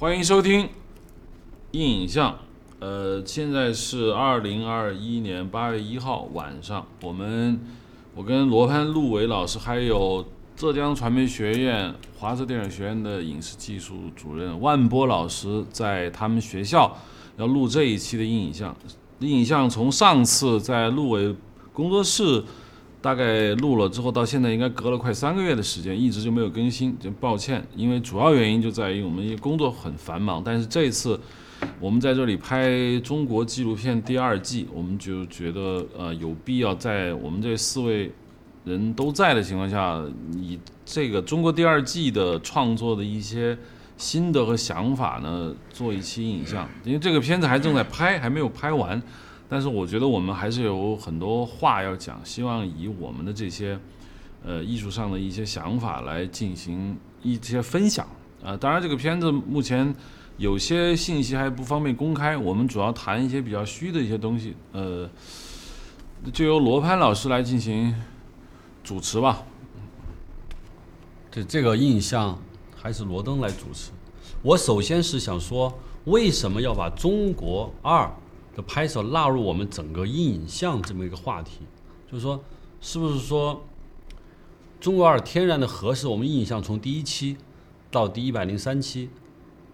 欢迎收听《硬影像》。呃，现在是二零二一年八月一号晚上，我们我跟罗潘、陆伟老师，还有浙江传媒学院华浙电影学院的影视技术主任万波老师，在他们学校要录这一期的硬影像。硬影像从上次在陆伟工作室。大概录了之后，到现在应该隔了快三个月的时间，一直就没有更新，就抱歉。因为主要原因就在于我们工作很繁忙。但是这次我们在这里拍中国纪录片第二季，我们就觉得呃有必要在我们这四位人都在的情况下，以这个中国第二季的创作的一些心得和想法呢，做一期影像。因为这个片子还正在拍，还没有拍完。但是我觉得我们还是有很多话要讲，希望以我们的这些，呃，艺术上的一些想法来进行一些分享。啊，当然这个片子目前有些信息还不方便公开，我们主要谈一些比较虚的一些东西。呃，就由罗潘老师来进行主持吧。这这个印象还是罗登来主持。我首先是想说，为什么要把中国二？的拍摄纳入我们整个影像这么一个话题，就是说，是不是说中国二天然的合适我们影像从第一期到第一百零三期，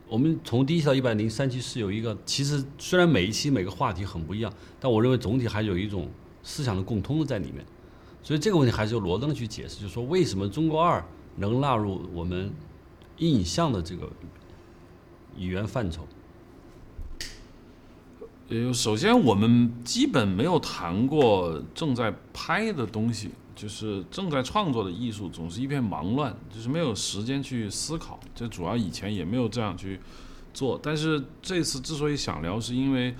我们从第一期到一百零三期是有一个，其实虽然每一期每个话题很不一样，但我认为总体还有一种思想的共通的在里面，所以这个问题还是由罗登去解释，就是说为什么中国二能纳入我们影像的这个语言范畴。呃，首先我们基本没有谈过正在拍的东西，就是正在创作的艺术，总是一片忙乱，就是没有时间去思考。这主要以前也没有这样去做，但是这次之所以想聊，是因为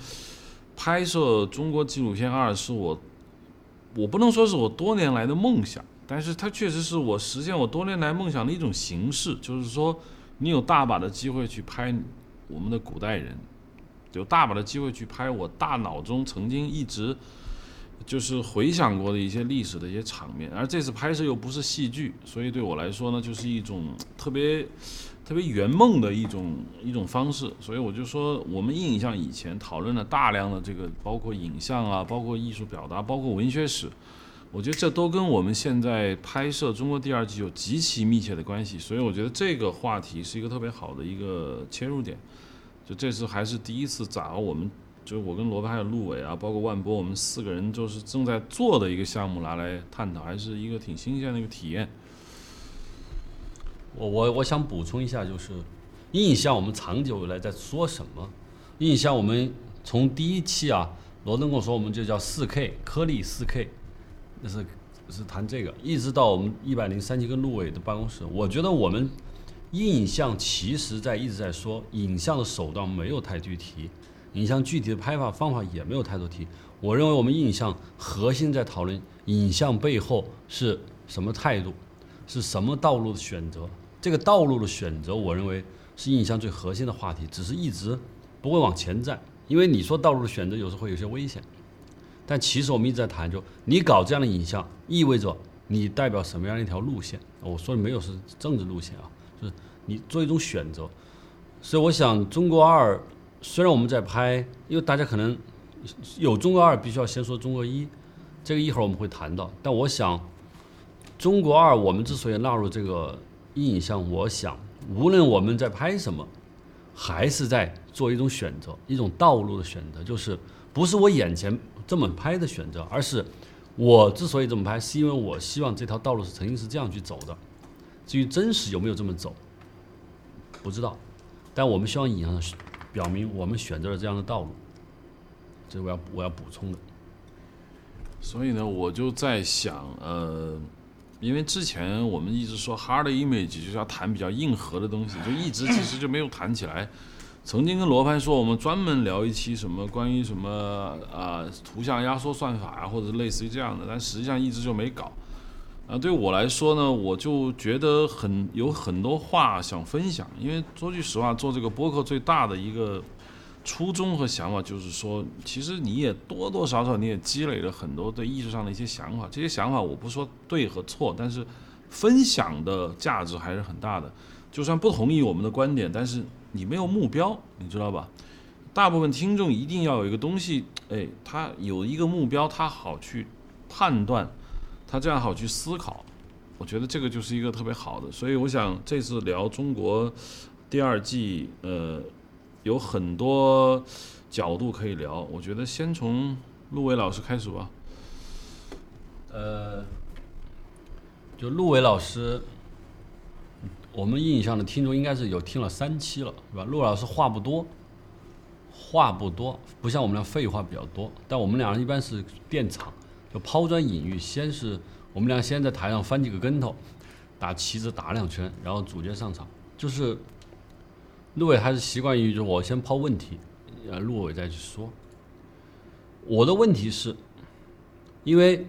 拍摄中国纪录片二是我，我不能说是我多年来的梦想，但是它确实是我实现我多年来梦想的一种形式，就是说你有大把的机会去拍我们的古代人。有大把的机会去拍我大脑中曾经一直就是回想过的一些历史的一些场面，而这次拍摄又不是戏剧，所以对我来说呢，就是一种特别特别圆梦的一种一种方式。所以我就说，我们印象以前讨论了大量的这个，包括影像啊，包括艺术表达，包括文学史，我觉得这都跟我们现在拍摄中国第二季有极其密切的关系。所以我觉得这个话题是一个特别好的一个切入点。就这次还是第一次找我们，就是我跟罗伯还有陆伟啊，包括万波，我们四个人就是正在做的一个项目拿来探讨，还是一个挺新鲜的一个体验。我我我想补充一下，就是印象我们长久以来在说什么？印象我们从第一期啊，罗登跟我说我们就叫四 K 颗粒四 K，那是是谈这个，一直到我们一百零三期跟陆伟的办公室，我觉得我们。印象其实在一直在说，影像的手段没有太具体，影像具体的拍法方法也没有太多提。我认为我们印象核心在讨论影像背后是什么态度，是什么道路的选择。这个道路的选择，我认为是印象最核心的话题，只是一直不会往前站。因为你说道路的选择有时候会有些危险，但其实我们一直在谈，就你搞这样的影像，意味着你代表什么样的一条路线？我说的没有是政治路线啊。你做一种选择，所以我想中国二虽然我们在拍，因为大家可能有中国二，必须要先说中国一，这个一会儿我们会谈到。但我想中国二我们之所以纳入这个印象，我想无论我们在拍什么，还是在做一种选择，一种道路的选择，就是不是我眼前这么拍的选择，而是我之所以这么拍，是因为我希望这条道路是曾经是这样去走的。至于真实有没有这么走，不知道，但我们希望影像表明我们选择了这样的道路，这我要我要补充的。所以呢，我就在想，呃，因为之前我们一直说 hard image 就是要谈比较硬核的东西，就一直其实就没有谈起来。曾经跟罗盘说，我们专门聊一期什么关于什么啊图像压缩算法啊，或者类似于这样的，但实际上一直就没搞。啊，对我来说呢，我就觉得很有很多话想分享。因为说句实话，做这个播客最大的一个初衷和想法就是说，其实你也多多少少你也积累了很多对艺术上的一些想法。这些想法我不说对和错，但是分享的价值还是很大的。就算不同意我们的观点，但是你没有目标，你知道吧？大部分听众一定要有一个东西，哎，他有一个目标，他好去判断，他这样好去思考。我觉得这个就是一个特别好的，所以我想这次聊中国第二季，呃，有很多角度可以聊。我觉得先从陆伟老师开始吧。呃，就陆伟老师，我们印象的听众应该是有听了三期了，是吧？陆老师话不多，话不多，不像我们俩废话比较多。但我们俩一般是垫场，就抛砖引玉，先是。我们俩先在台上翻几个跟头，打旗子打两圈，然后主角上场。就是陆伟还是习惯于，就我先抛问题，呃，陆伟再去说。我的问题是，因为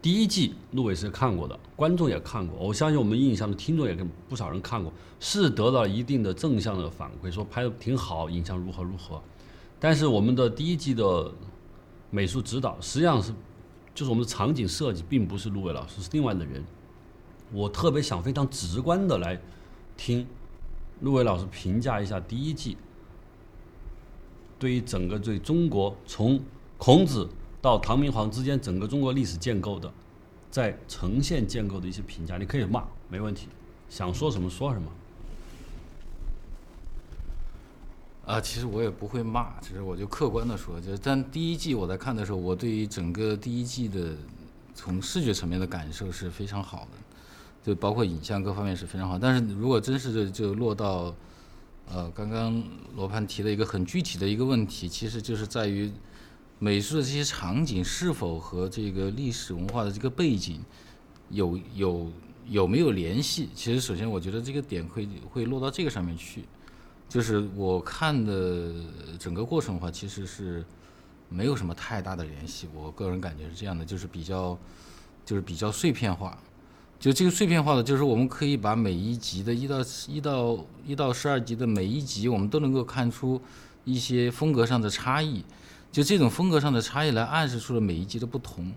第一季陆伟是看过的，观众也看过，我相信我们印象的听众也跟不少人看过，是得到一定的正向的反馈，说拍的挺好，影像如何如何。但是我们的第一季的美术指导实际上是。就是我们的场景设计并不是陆伟老师，是另外的人。我特别想非常直观的来听陆伟老师评价一下第一季对于整个对中国从孔子到唐明皇之间整个中国历史建构的在呈现建构的一些评价。你可以骂，没问题，想说什么说什么。啊，其实我也不会骂，其实我就客观的说，就但第一季我在看的时候，我对于整个第一季的从视觉层面的感受是非常好的，就包括影像各方面是非常好。但是如果真是就就落到呃刚刚罗盘提的一个很具体的一个问题，其实就是在于美术的这些场景是否和这个历史文化的这个背景有有有没有联系？其实首先我觉得这个点会会落到这个上面去。就是我看的整个过程的话，其实是没有什么太大的联系。我个人感觉是这样的，就是比较就是比较碎片化。就这个碎片化的，就是我们可以把每一集的一到一到一到十二集的每一集，我们都能够看出一些风格上的差异。就这种风格上的差异，来暗示出了每一集的不同。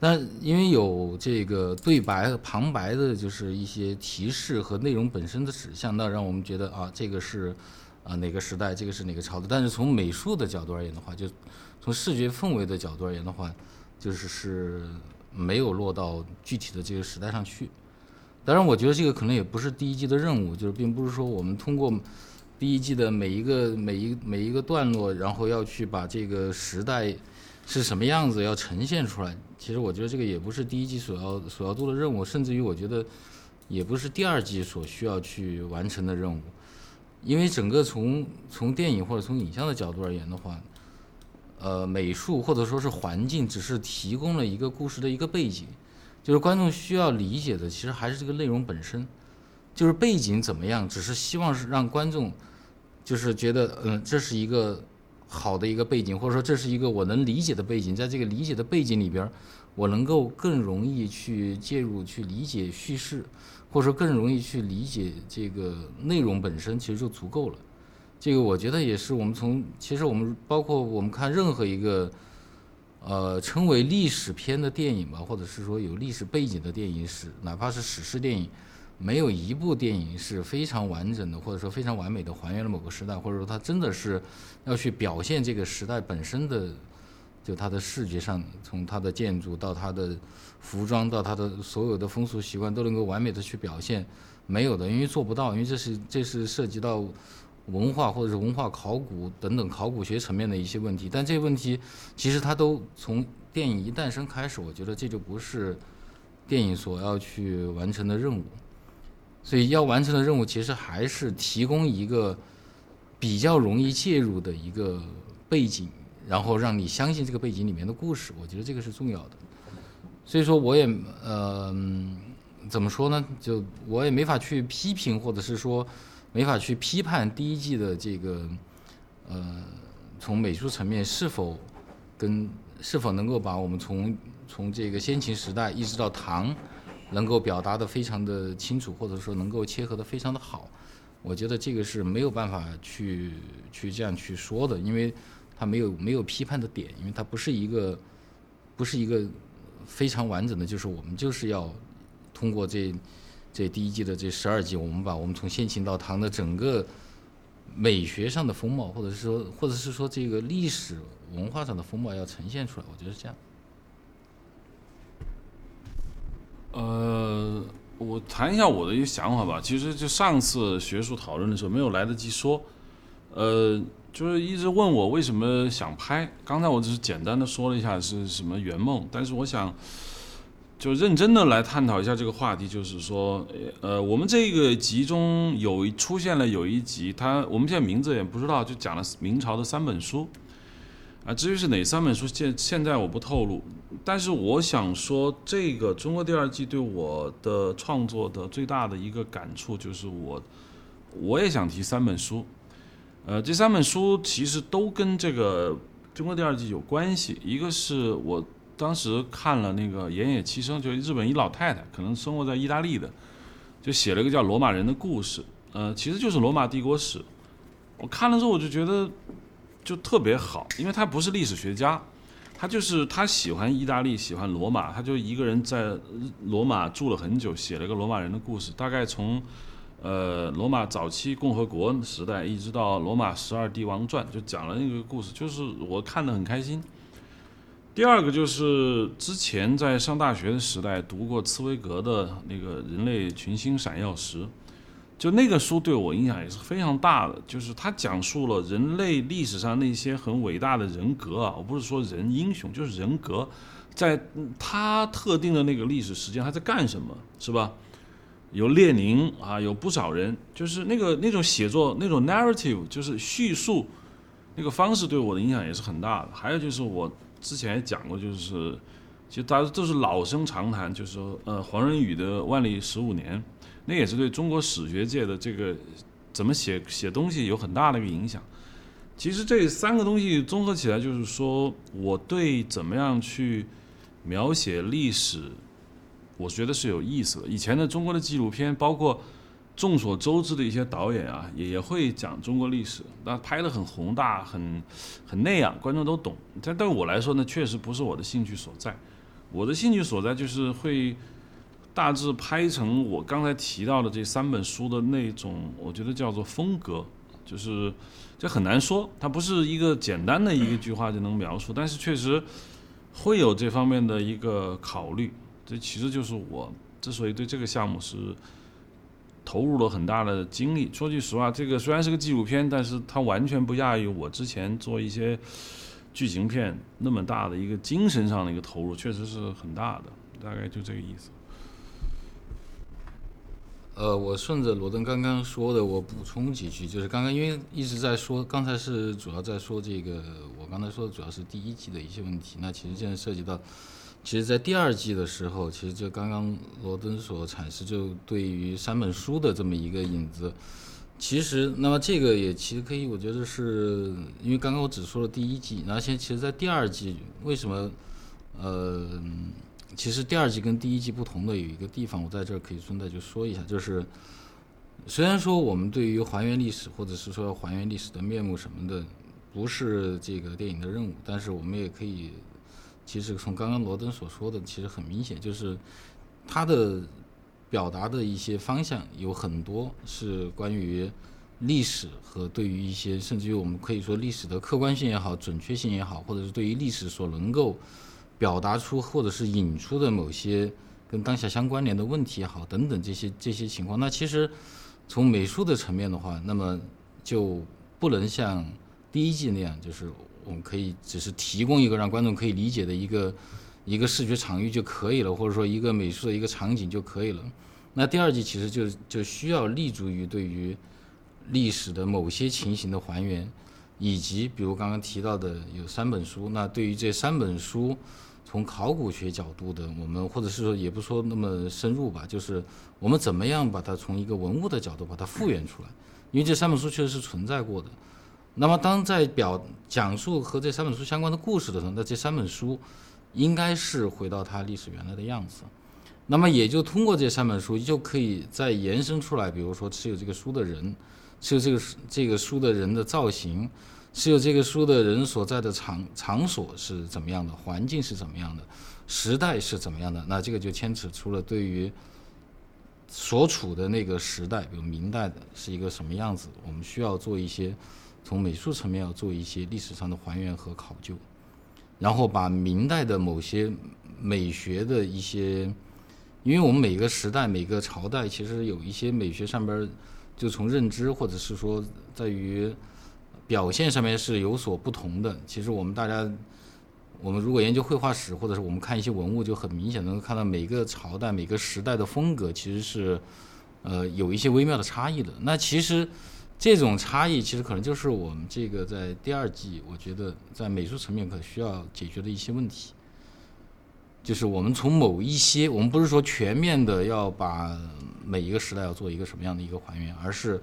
那因为有这个对白和旁白的，就是一些提示和内容本身的指向，那让我们觉得啊，这个是啊哪个时代，这个是哪个朝代。但是从美术的角度而言的话，就从视觉氛围的角度而言的话，就是是没有落到具体的这个时代上去。当然，我觉得这个可能也不是第一季的任务，就是并不是说我们通过第一季的每一个每一每一个段落，然后要去把这个时代。是什么样子要呈现出来？其实我觉得这个也不是第一季所要所要做的任务，甚至于我觉得也不是第二季所需要去完成的任务。因为整个从从电影或者从影像的角度而言的话，呃，美术或者说是环境只是提供了一个故事的一个背景，就是观众需要理解的其实还是这个内容本身，就是背景怎么样，只是希望是让观众就是觉得嗯，这是一个。好的一个背景，或者说这是一个我能理解的背景，在这个理解的背景里边，我能够更容易去介入、去理解叙事，或者说更容易去理解这个内容本身，其实就足够了。这个我觉得也是我们从其实我们包括我们看任何一个呃称为历史片的电影吧，或者是说有历史背景的电影史，哪怕是史诗电影。没有一部电影是非常完整的，或者说非常完美的还原了某个时代，或者说它真的是要去表现这个时代本身的，就它的视觉上，从它的建筑到它的服装到它的所有的风俗习惯都能够完美的去表现，没有的，因为做不到，因为这是这是涉及到文化或者是文化考古等等考古学层面的一些问题。但这些问题其实它都从电影一诞生开始，我觉得这就不是电影所要去完成的任务。所以要完成的任务其实还是提供一个比较容易介入的一个背景，然后让你相信这个背景里面的故事。我觉得这个是重要的。所以说，我也呃怎么说呢？就我也没法去批评，或者是说没法去批判第一季的这个呃从美术层面是否跟是否能够把我们从从这个先秦时代一直到唐。能够表达的非常的清楚，或者说能够切合的非常的好，我觉得这个是没有办法去去这样去说的，因为它没有没有批判的点，因为它不是一个不是一个非常完整的，就是我们就是要通过这这第一季的这十二集，我们把我们从先秦到唐的整个美学上的风貌，或者是说，或者是说这个历史文化上的风貌要呈现出来，我觉得是这样。呃，我谈一下我的一个想法吧。其实就上次学术讨论的时候没有来得及说，呃，就是一直问我为什么想拍。刚才我只是简单的说了一下是什么圆梦，但是我想就认真的来探讨一下这个话题，就是说，呃，我们这个集中有出现了有一集，它我们现在名字也不知道，就讲了明朝的三本书。啊，至于是哪三本书，现现在我不透露。但是我想说，这个《中国第二季》对我的创作的最大的一个感触，就是我我也想提三本书。呃，这三本书其实都跟这个《中国第二季》有关系。一个是我当时看了那个岩野七生，就是日本一老太太，可能生活在意大利的，就写了一个叫《罗马人的故事》，呃，其实就是罗马帝国史。我看了之后，我就觉得。就特别好，因为他不是历史学家，他就是他喜欢意大利，喜欢罗马，他就一个人在罗马住了很久，写了一个罗马人的故事，大概从呃罗马早期共和国时代一直到罗马十二帝王传，就讲了那个故事，就是我看得很开心。第二个就是之前在上大学的时代读过茨威格的那个《人类群星闪耀时》。就那个书对我影响也是非常大的，就是它讲述了人类历史上那些很伟大的人格啊，我不是说人英雄，就是人格，在他特定的那个历史时间他在干什么，是吧？有列宁啊，有不少人，就是那个那种写作那种 narrative，就是叙述那个方式对我的影响也是很大的。还有就是我之前也讲过，就是其实大家都是老生常谈，就是说呃黄仁宇的《万历十五年》。那也是对中国史学界的这个怎么写写东西有很大的一个影响。其实这三个东西综合起来，就是说我对怎么样去描写历史，我觉得是有意思的。以前的中国的纪录片，包括众所周知的一些导演啊，也也会讲中国历史，那拍的很宏大，很很那样，观众都懂。但对我来说呢，确实不是我的兴趣所在。我的兴趣所在就是会。大致拍成我刚才提到的这三本书的那种，我觉得叫做风格，就是这很难说，它不是一个简单的一句话就能描述，但是确实会有这方面的一个考虑。这其实就是我之所以对这个项目是投入了很大的精力。说句实话，这个虽然是个纪录片，但是它完全不亚于我之前做一些剧情片那么大的一个精神上的一个投入，确实是很大的。大概就这个意思。呃，我顺着罗登刚刚说的，我补充几句，就是刚刚因为一直在说，刚才是主要在说这个，我刚才说的主要是第一季的一些问题。那其实现在涉及到，其实，在第二季的时候，其实就刚刚罗登所阐释，就对于三本书的这么一个影子，其实，那么这个也其实可以，我觉得是因为刚刚我只说了第一季，那现在其实在第二季，为什么，呃。其实第二季跟第一季不同的有一个地方，我在这儿可以顺带就说一下，就是虽然说我们对于还原历史或者是说还原历史的面目什么的，不是这个电影的任务，但是我们也可以，其实从刚刚罗登所说的，其实很明显，就是他的表达的一些方向有很多是关于历史和对于一些甚至于我们可以说历史的客观性也好、准确性也好，或者是对于历史所能够。表达出或者是引出的某些跟当下相关联的问题也好，等等这些这些情况，那其实从美术的层面的话，那么就不能像第一季那样，就是我们可以只是提供一个让观众可以理解的一个一个视觉场域就可以了，或者说一个美术的一个场景就可以了。那第二季其实就就需要立足于对于历史的某些情形的还原，以及比如刚刚提到的有三本书，那对于这三本书。从考古学角度的，我们或者是说也不说那么深入吧，就是我们怎么样把它从一个文物的角度把它复原出来，因为这三本书确实是存在过的。那么当在表讲述和这三本书相关的故事的时候，那这三本书应该是回到它历史原来的样子。那么也就通过这三本书，就可以再延伸出来，比如说持有这个书的人，持有这个这个书的人的造型。是有这个书的人所在的场场所是怎么样的，环境是怎么样的，时代是怎么样的？那这个就牵扯出了对于所处的那个时代，比如明代的是一个什么样子，我们需要做一些从美术层面要做一些历史上的还原和考究，然后把明代的某些美学的一些，因为我们每个时代每个朝代其实有一些美学上边儿，就从认知或者是说在于表现上面是有所不同的。其实我们大家，我们如果研究绘画史，或者是我们看一些文物，就很明显能够看到每个朝代、每个时代的风格其实是，呃，有一些微妙的差异的。那其实这种差异，其实可能就是我们这个在第二季，我觉得在美术层面可需要解决的一些问题。就是我们从某一些，我们不是说全面的要把每一个时代要做一个什么样的一个还原，而是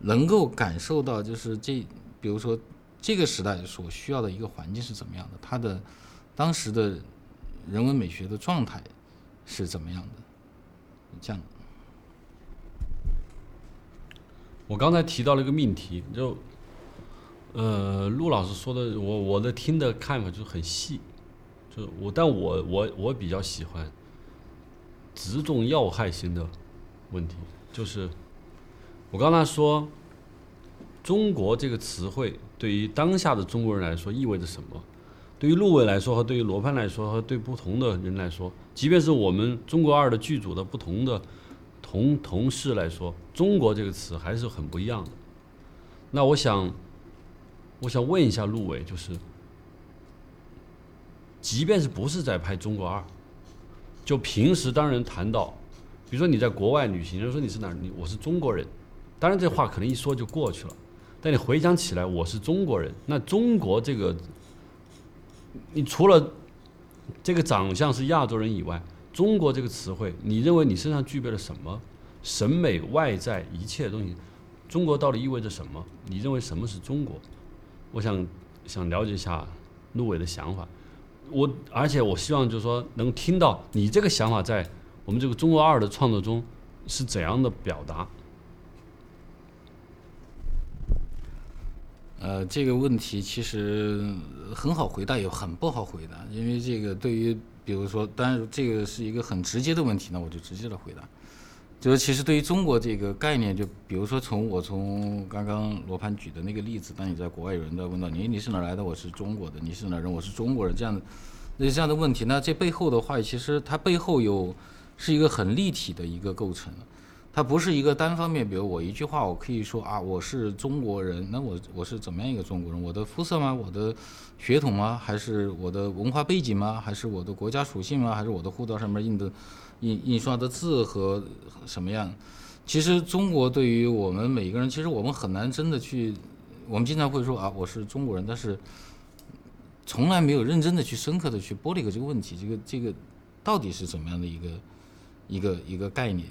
能够感受到，就是这，比如说这个时代所需要的一个环境是怎么样的，它的当时的人文美学的状态是怎么样的，这样。我刚才提到了一个命题，就呃，陆老师说的，我我的听的看法就是很细，就我，但我我我比较喜欢直中要害型的问题，就是我刚才说“中国”这个词汇对于当下的中国人来说意味着什么？对于陆伟来说和对于罗盘来说和对不同的人来说，即便是我们中国二的剧组的不同的同同事来说，“中国”这个词还是很不一样的。那我想，我想问一下陆伟，就是，即便是不是在拍《中国二》，就平时当人谈到，比如说你在国外旅行，人说你是哪儿，你我是中国人，当然这话可能一说就过去了，但你回想起来，我是中国人，那中国这个，你除了这个长相是亚洲人以外，中国这个词汇，你认为你身上具备了什么审美外在一切东西？中国到底意味着什么？你认为什么是中国？我想想了解一下陆伟的想法。我而且我希望就是说能听到你这个想法在我们这个中国二的创作中是怎样的表达。呃，这个问题其实很好回答，也很不好回答，因为这个对于比如说，当然这个是一个很直接的问题，那我就直接的回答。就是其实对于中国这个概念，就比如说从我从刚刚罗盘举的那个例子，当你在国外有人在问到你你是哪来的，我是中国的，你是哪人，我是中国人，这样的那这样的问题，那这背后的话，其实它背后有是一个很立体的一个构成，它不是一个单方面，比如我一句话，我可以说啊，我是中国人，那我我是怎么样一个中国人？我的肤色吗？我的血统吗？还是我的文化背景吗？还是我的国家属性吗？还是我的护照上面印的？印印刷的字和什么样？其实中国对于我们每一个人，其实我们很难真的去，我们经常会说啊，我是中国人，但是从来没有认真的去深刻的去剥离过这个问题，这个这个到底是怎么样的一个一个一个概念？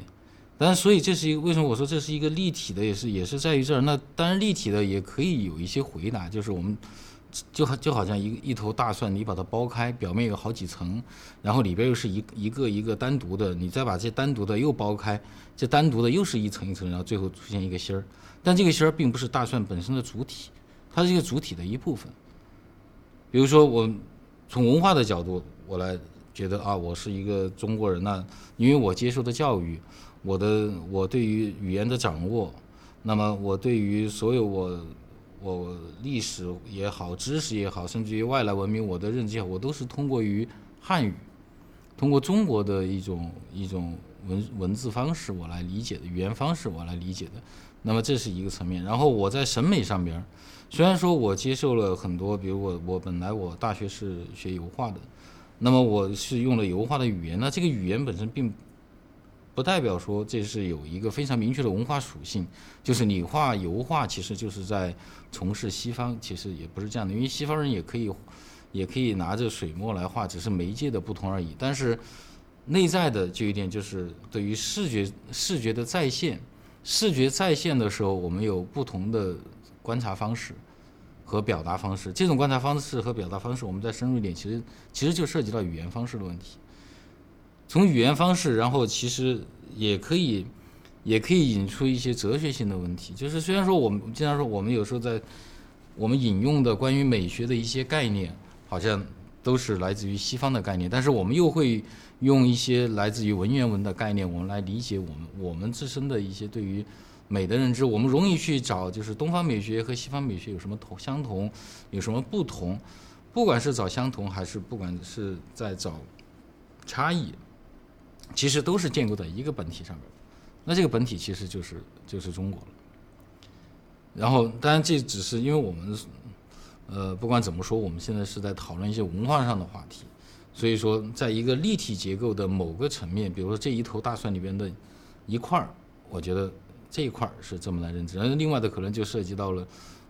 但，所以这是一个为什么我说这是一个立体的，也是也是在于这儿。那当然立体的也可以有一些回答，就是我们。就好就好像一一头大蒜，你把它剥开，表面有好几层，然后里边又是一一个一个单独的，你再把这单独的又剥开，这单独的又是一层一层，然后最后出现一个芯儿。但这个芯儿并不是大蒜本身的主体，它是一个主体的一部分。比如说，我从文化的角度，我来觉得啊，我是一个中国人那因为我接受的教育，我的我对于语言的掌握，那么我对于所有我。我历史也好，知识也好，甚至于外来文明，我的认知，我都是通过于汉语，通过中国的一种一种文文字方式我来理解的，语言方式我来理解的。那么这是一个层面。然后我在审美上边，虽然说我接受了很多，比如我我本来我大学是学油画的，那么我是用了油画的语言，那这个语言本身并。不代表说这是有一个非常明确的文化属性，就是你画油画其实就是在从事西方，其实也不是这样的，因为西方人也可以，也可以拿着水墨来画，只是媒介的不同而已。但是内在的就一点就是对于视觉视觉的再现，视觉再现的时候，我们有不同的观察方式和表达方式。这种观察方式和表达方式，我们再深入一点，其实其实就涉及到语言方式的问题。从语言方式，然后其实也可以，也可以引出一些哲学性的问题。就是虽然说我们经常说，我们有时候在我们引用的关于美学的一些概念，好像都是来自于西方的概念，但是我们又会用一些来自于文言文的概念，我们来理解我们我们自身的一些对于美的认知。我们容易去找就是东方美学和西方美学有什么同相同，有什么不同。不管是找相同，还是不管是在找差异，其实都是建构在一个本体上面。那这个本体其实就是就是中国了。然后，当然这只是因为我们。呃，不管怎么说，我们现在是在讨论一些文化上的话题，所以说，在一个立体结构的某个层面，比如说这一头大蒜里边的一块儿，我觉得这一块儿是这么来认知，然后另外的可能就涉及到了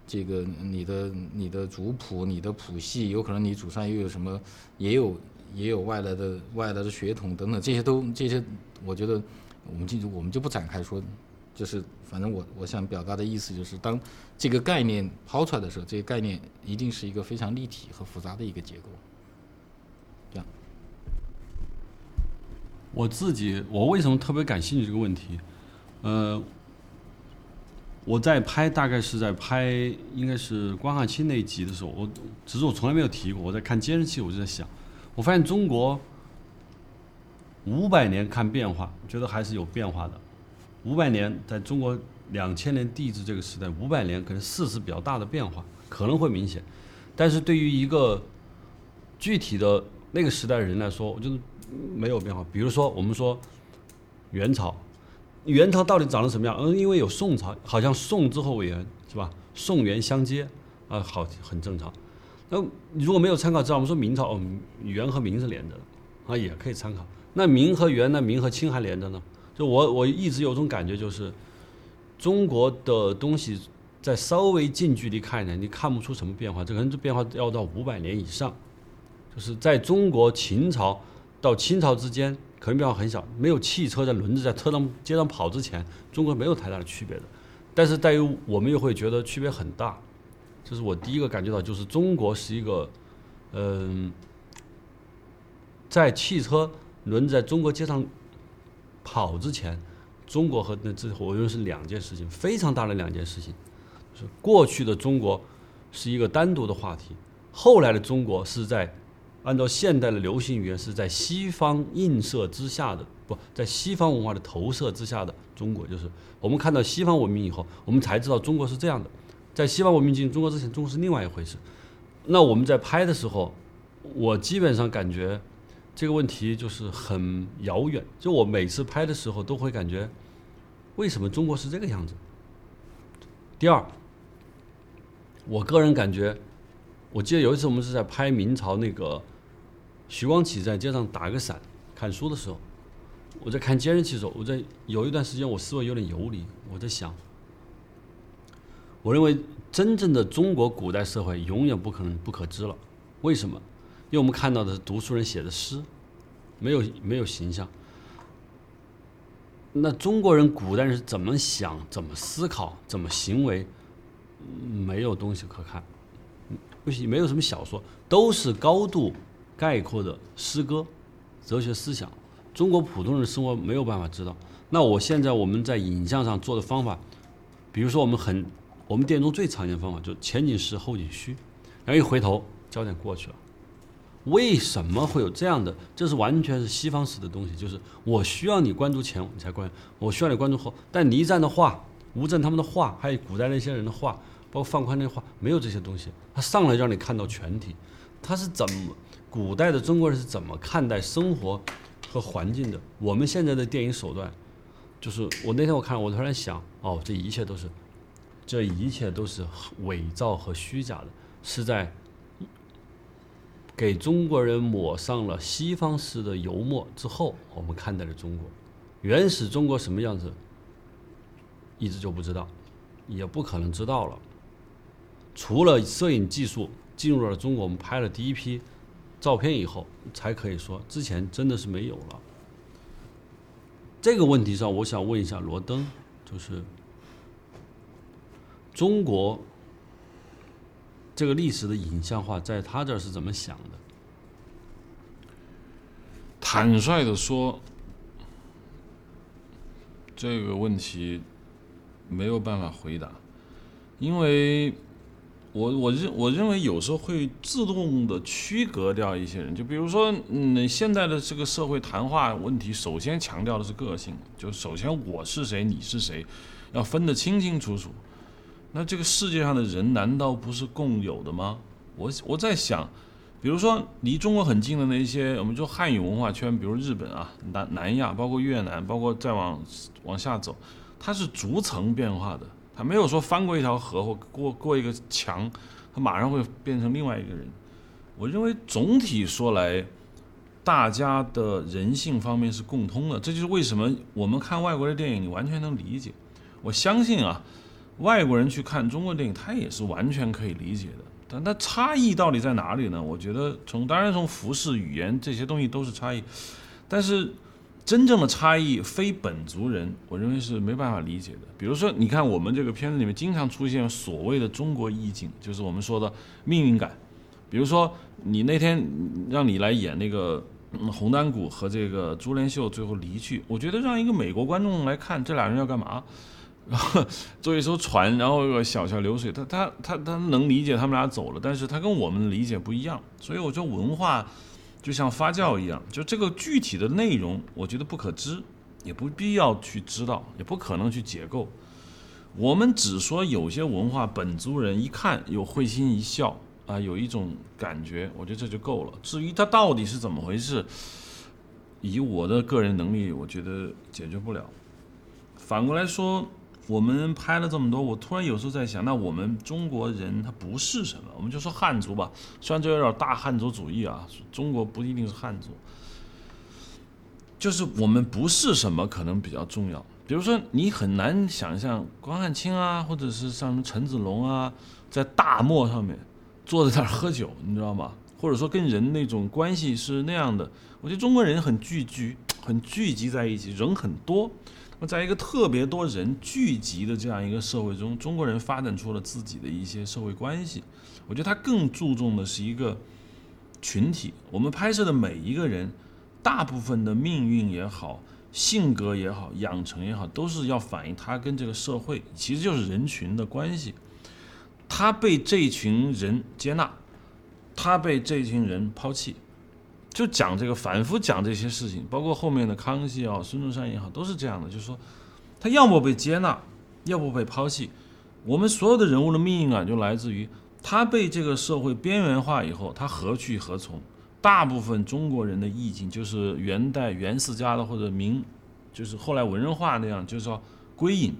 这个你的你的族谱、你的谱系，有可能你祖上又有什么，也有也有外来的外来的血统等等，这些都这些，我觉得我们就我们就不展开说。就是，反正我我想表达的意思就是，当这个概念抛出来的时候，这个概念一定是一个非常立体和复杂的一个结构。这样。我自己，我为什么特别感兴趣这个问题？呃，我在拍，大概是在拍，应该是关汉卿那一集的时候，我只是我从来没有提过。我在看监视器，我就在想，我发现中国五百年看变化，觉得还是有变化的。五百年，在中国两千年地质这个时代，五百年可能事实比较大的变化可能会明显，但是对于一个具体的那个时代的人来说，我觉得没有变化。比如说，我们说元朝，元朝到底长得什么样？嗯，因为有宋朝，好像宋之后为元，是吧？宋元相接，啊，好，很正常。那如果没有参考资料，我们说明朝，哦，元和明是连着的，啊，也可以参考。那明和元，那明和清还连着呢？就我我一直有种感觉，就是中国的东西在稍微近距离看一点，你看不出什么变化。这可能这变化要到五百年以上。就是在中国秦朝到清朝之间，可能变化很小，没有汽车在轮子在车上街上跑之前，中国没有太大的区别的。但是在于我们又会觉得区别很大。这是我第一个感觉到，就是中国是一个，嗯，在汽车轮子在中国街上。跑之前，中国和那之后，我认为是两件事情，非常大的两件事情。就是过去的中国是一个单独的话题，后来的中国是在按照现代的流行语言是在西方映射之下的，不在西方文化的投射之下的中国。就是我们看到西方文明以后，我们才知道中国是这样的。在西方文明进入中国之前，中国是另外一回事。那我们在拍的时候，我基本上感觉。这个问题就是很遥远，就我每次拍的时候都会感觉，为什么中国是这个样子？第二，我个人感觉，我记得有一次我们是在拍明朝那个徐光启在街上打个伞看书的时候，我在看监视器的时候，我在有一段时间我思维有点游离，我在想，我认为真正的中国古代社会永远不可能不可知了，为什么？因为我们看到的是读书人写的诗，没有没有形象。那中国人古代人是怎么想、怎么思考、怎么行为？没有东西可看，不行，没有什么小说，都是高度概括的诗歌、哲学思想。中国普通人的生活没有办法知道。那我现在我们在影像上做的方法，比如说我们很我们电影中最常见的方法，就是前景实后景虚，然后一回头焦点过去了。为什么会有这样的？这是完全是西方式的东西，就是我需要你关注前，你才关；我需要你关注后。但倪瓒的画、吴镇他们的画，还有古代那些人的画，包括范宽那画，没有这些东西。他上来让你看到全体，他是怎么？古代的中国人是怎么看待生活和环境的？我们现在的电影手段，就是我那天我看，我突然想，哦，这一切都是，这一切都是伪造和虚假的，是在。给中国人抹上了西方式的油墨之后，我们看待了中国原始中国什么样子，一直就不知道，也不可能知道了。除了摄影技术进入了中国，我们拍了第一批照片以后，才可以说之前真的是没有了。这个问题上，我想问一下罗登，就是中国。这个历史的影像化，在他这儿是怎么想的？坦率的说，这个问题没有办法回答，因为我我认我认为有时候会自动的区隔掉一些人，就比如说，嗯，现在的这个社会谈话问题，首先强调的是个性，就首先我是谁，你是谁，要分得清清楚楚。那这个世界上的人难道不是共有的吗？我我在想，比如说离中国很近的那些，我们说汉语文化圈，比如日本啊、南南亚，包括越南，包括再往往下走，它是逐层变化的。他没有说翻过一条河或过过一个墙，他马上会变成另外一个人。我认为总体说来，大家的人性方面是共通的，这就是为什么我们看外国的电影，你完全能理解。我相信啊，外国人去看中国电影，他也是完全可以理解的。但那差异到底在哪里呢？我觉得从当然从服饰、语言这些东西都是差异，但是。真正的差异，非本族人，我认为是没办法理解的。比如说，你看我们这个片子里面经常出现所谓的中国意境，就是我们说的命运感。比如说，你那天让你来演那个红丹谷和这个朱连秀最后离去，我觉得让一个美国观众来看，这俩人要干嘛？然后坐一艘船，然后有个小桥流水，他他他他能理解他们俩走了，但是他跟我们的理解不一样。所以我觉得文化。就像发酵一样，就这个具体的内容，我觉得不可知，也不必要去知道，也不可能去解构。我们只说有些文化，本族人一看有会心一笑啊，有一种感觉，我觉得这就够了。至于它到底是怎么回事，以我的个人能力，我觉得解决不了。反过来说。我们拍了这么多，我突然有时候在想，那我们中国人他不是什么？我们就说汉族吧，虽然这有点大汉族主义啊，中国不一定是汉族，就是我们不是什么可能比较重要。比如说，你很难想象关汉卿啊，或者是像陈子龙啊，在大漠上面坐在那儿喝酒，你知道吗？或者说跟人那种关系是那样的。我觉得中国人很聚居，很聚集在一起，人很多。那在一个特别多人聚集的这样一个社会中，中国人发展出了自己的一些社会关系。我觉得他更注重的是一个群体。我们拍摄的每一个人，大部分的命运也好，性格也好，养成也好，都是要反映他跟这个社会，其实就是人群的关系。他被这群人接纳，他被这群人抛弃。就讲这个，反复讲这些事情，包括后面的康熙啊、孙中山也好，都是这样的。就是说，他要么被接纳，要不被抛弃。我们所有的人物的命运啊，就来自于他被这个社会边缘化以后，他何去何从？大部分中国人的意境就是元代袁世家的或者明，就是后来文人画那样，就是说归隐。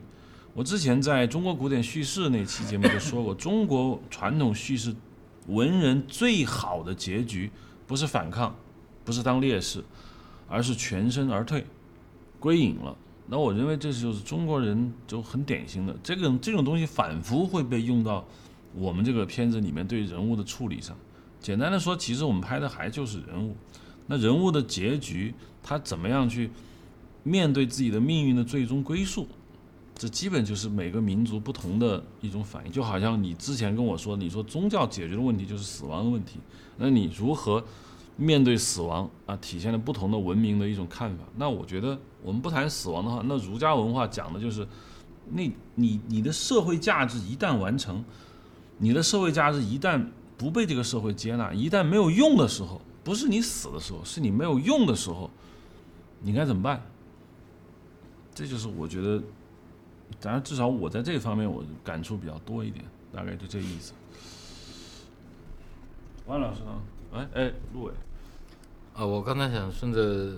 我之前在中国古典叙事那期节目就说过，中国传统叙事文人最好的结局。不是反抗，不是当烈士，而是全身而退，归隐了。那我认为这就是中国人就很典型的这个这种东西，反复会被用到我们这个片子里面对人物的处理上。简单的说，其实我们拍的还就是人物。那人物的结局，他怎么样去面对自己的命运的最终归宿？这基本就是每个民族不同的一种反应。就好像你之前跟我说，你说宗教解决的问题就是死亡的问题，那你如何？面对死亡啊，体现了不同的文明的一种看法。那我觉得，我们不谈死亡的话，那儒家文化讲的就是，那你你的社会价值一旦完成，你的社会价值一旦不被这个社会接纳，一旦没有用的时候，不是你死的时候，是你没有用的时候，你该怎么办？这就是我觉得，当然至少我在这方面我感触比较多一点，大概就这意思。王老师呢，哎哎，陆伟。啊，我刚才想顺着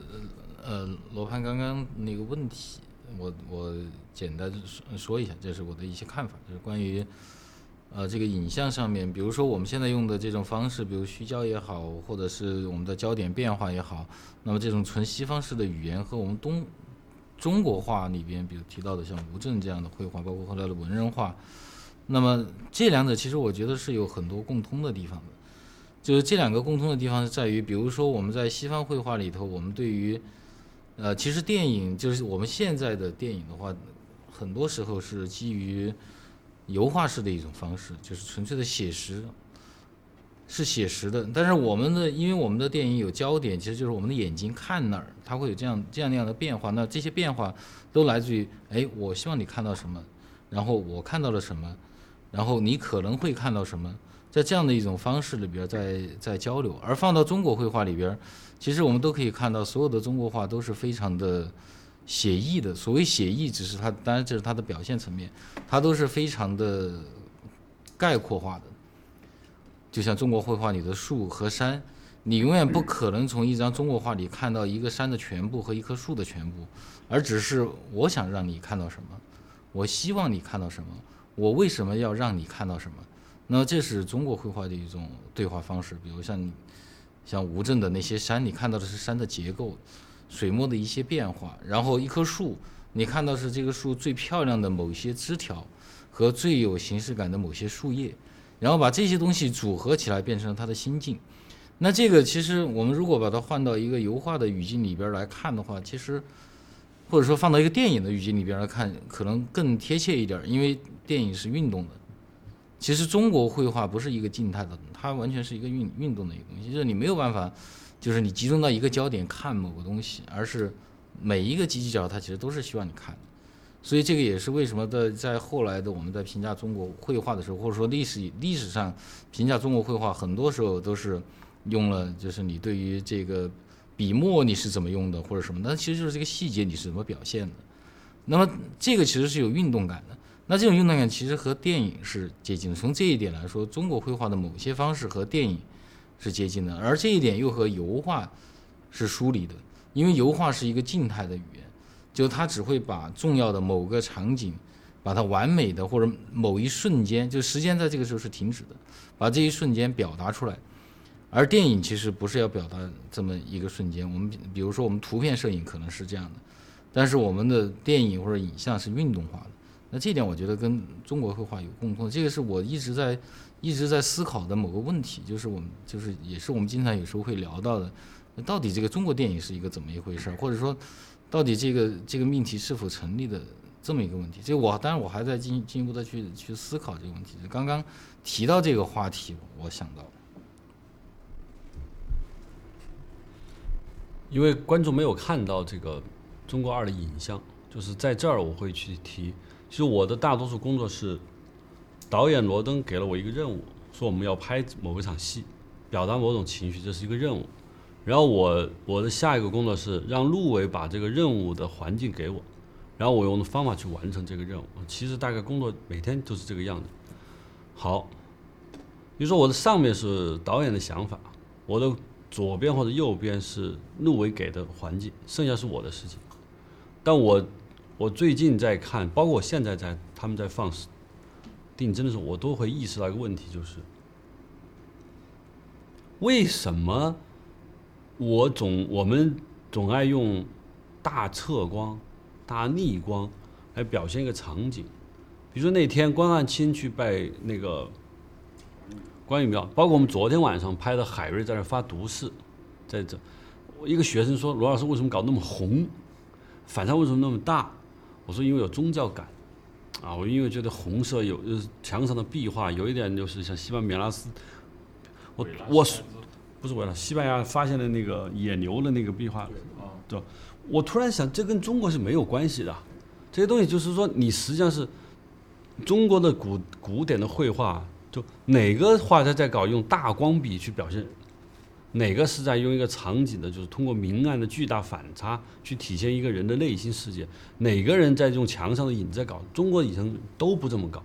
呃罗盘刚刚那个问题，我我简单说说一下，这是我的一些看法，就是关于呃这个影像上面，比如说我们现在用的这种方式，比如虚焦也好，或者是我们的焦点变化也好，那么这种纯西方式的语言和我们东中国画里边，比如提到的像吴镇这样的绘画，包括后来的文人画，那么这两者其实我觉得是有很多共通的地方的。就是这两个共通的地方是在于，比如说我们在西方绘画里头，我们对于，呃，其实电影就是我们现在的电影的话，很多时候是基于油画式的一种方式，就是纯粹的写实，是写实的。但是我们的，因为我们的电影有焦点，其实就是我们的眼睛看哪儿，它会有这样这样那样的变化。那这些变化都来自于，哎，我希望你看到什么，然后我看到了什么。然后你可能会看到什么，在这样的一种方式里边在在交流，而放到中国绘画里边，其实我们都可以看到，所有的中国画都是非常的写意的。所谓写意，只是它当然这是它的表现层面，它都是非常的概括化的。就像中国绘画里的树和山，你永远不可能从一张中国画里看到一个山的全部和一棵树的全部，而只是我想让你看到什么，我希望你看到什么。我为什么要让你看到什么？那这是中国绘画的一种对话方式。比如像像吴镇的那些山，你看到的是山的结构、水墨的一些变化；然后一棵树，你看到是这个树最漂亮的某些枝条和最有形式感的某些树叶，然后把这些东西组合起来，变成他的心境。那这个其实我们如果把它换到一个油画的语境里边来看的话，其实或者说放到一个电影的语境里边来看，可能更贴切一点，因为。电影是运动的，其实中国绘画不是一个静态的，它完全是一个运运动的一个东西，就是你没有办法，就是你集中到一个焦点看某个东西，而是每一个犄犄角它其实都是希望你看的，所以这个也是为什么在在后来的我们在评价中国绘画的时候，或者说历史历史上评价中国绘画，很多时候都是用了就是你对于这个笔墨你是怎么用的或者什么，那其实就是这个细节你是怎么表现的，那么这个其实是有运动感的。那这种运动感其实和电影是接近的。从这一点来说，中国绘画的某些方式和电影是接近的，而这一点又和油画是疏离的。因为油画是一个静态的语言，就它只会把重要的某个场景，把它完美的或者某一瞬间，就时间在这个时候是停止的，把这一瞬间表达出来。而电影其实不是要表达这么一个瞬间。我们比如说，我们图片摄影可能是这样的，但是我们的电影或者影像是运动化的。那这点我觉得跟中国绘画有共通，这个是我一直在一直在思考的某个问题，就是我们就是也是我们经常有时候会聊到的，到底这个中国电影是一个怎么一回事，或者说到底这个这个命题是否成立的这么一个问题。这我当然我还在进进一步的去去思考这个问题。刚刚提到这个话题，我想到，因为观众没有看到这个中国二的影像，就是在这儿我会去提。其实我的大多数工作是，导演罗登给了我一个任务，说我们要拍某一场戏，表达某种情绪，这是一个任务。然后我我的下一个工作是让陆伟把这个任务的环境给我，然后我用的方法去完成这个任务。其实大概工作每天都是这个样子。好，比如说我的上面是导演的想法，我的左边或者右边是陆伟给的环境，剩下是我的事情。但我。我最近在看，包括我现在在他们在放定帧的时候，我都会意识到一个问题，就是为什么我总我们总爱用大侧光、大逆光来表现一个场景？比如说那天关汉卿去拜那个 关羽庙，包括我们昨天晚上拍的海瑞在那发毒誓，在这，一个学生说：“罗老师为什么搞那么红？反差为什么那么大？”我说因为有宗教感，啊，我因为觉得红色有就是墙上的壁画有一点就是像西班牙拉斯，我我是不是为了西班牙发现的那个野牛的那个壁画，对吧？我突然想，这跟中国是没有关系的，这些东西就是说，你实际上是中国的古古典的绘画，就哪个画家在搞用大光笔去表现？哪个是在用一个场景的，就是通过明暗的巨大反差去体现一个人的内心世界？哪个人在用墙上的影子在搞？中国以前都不这么搞，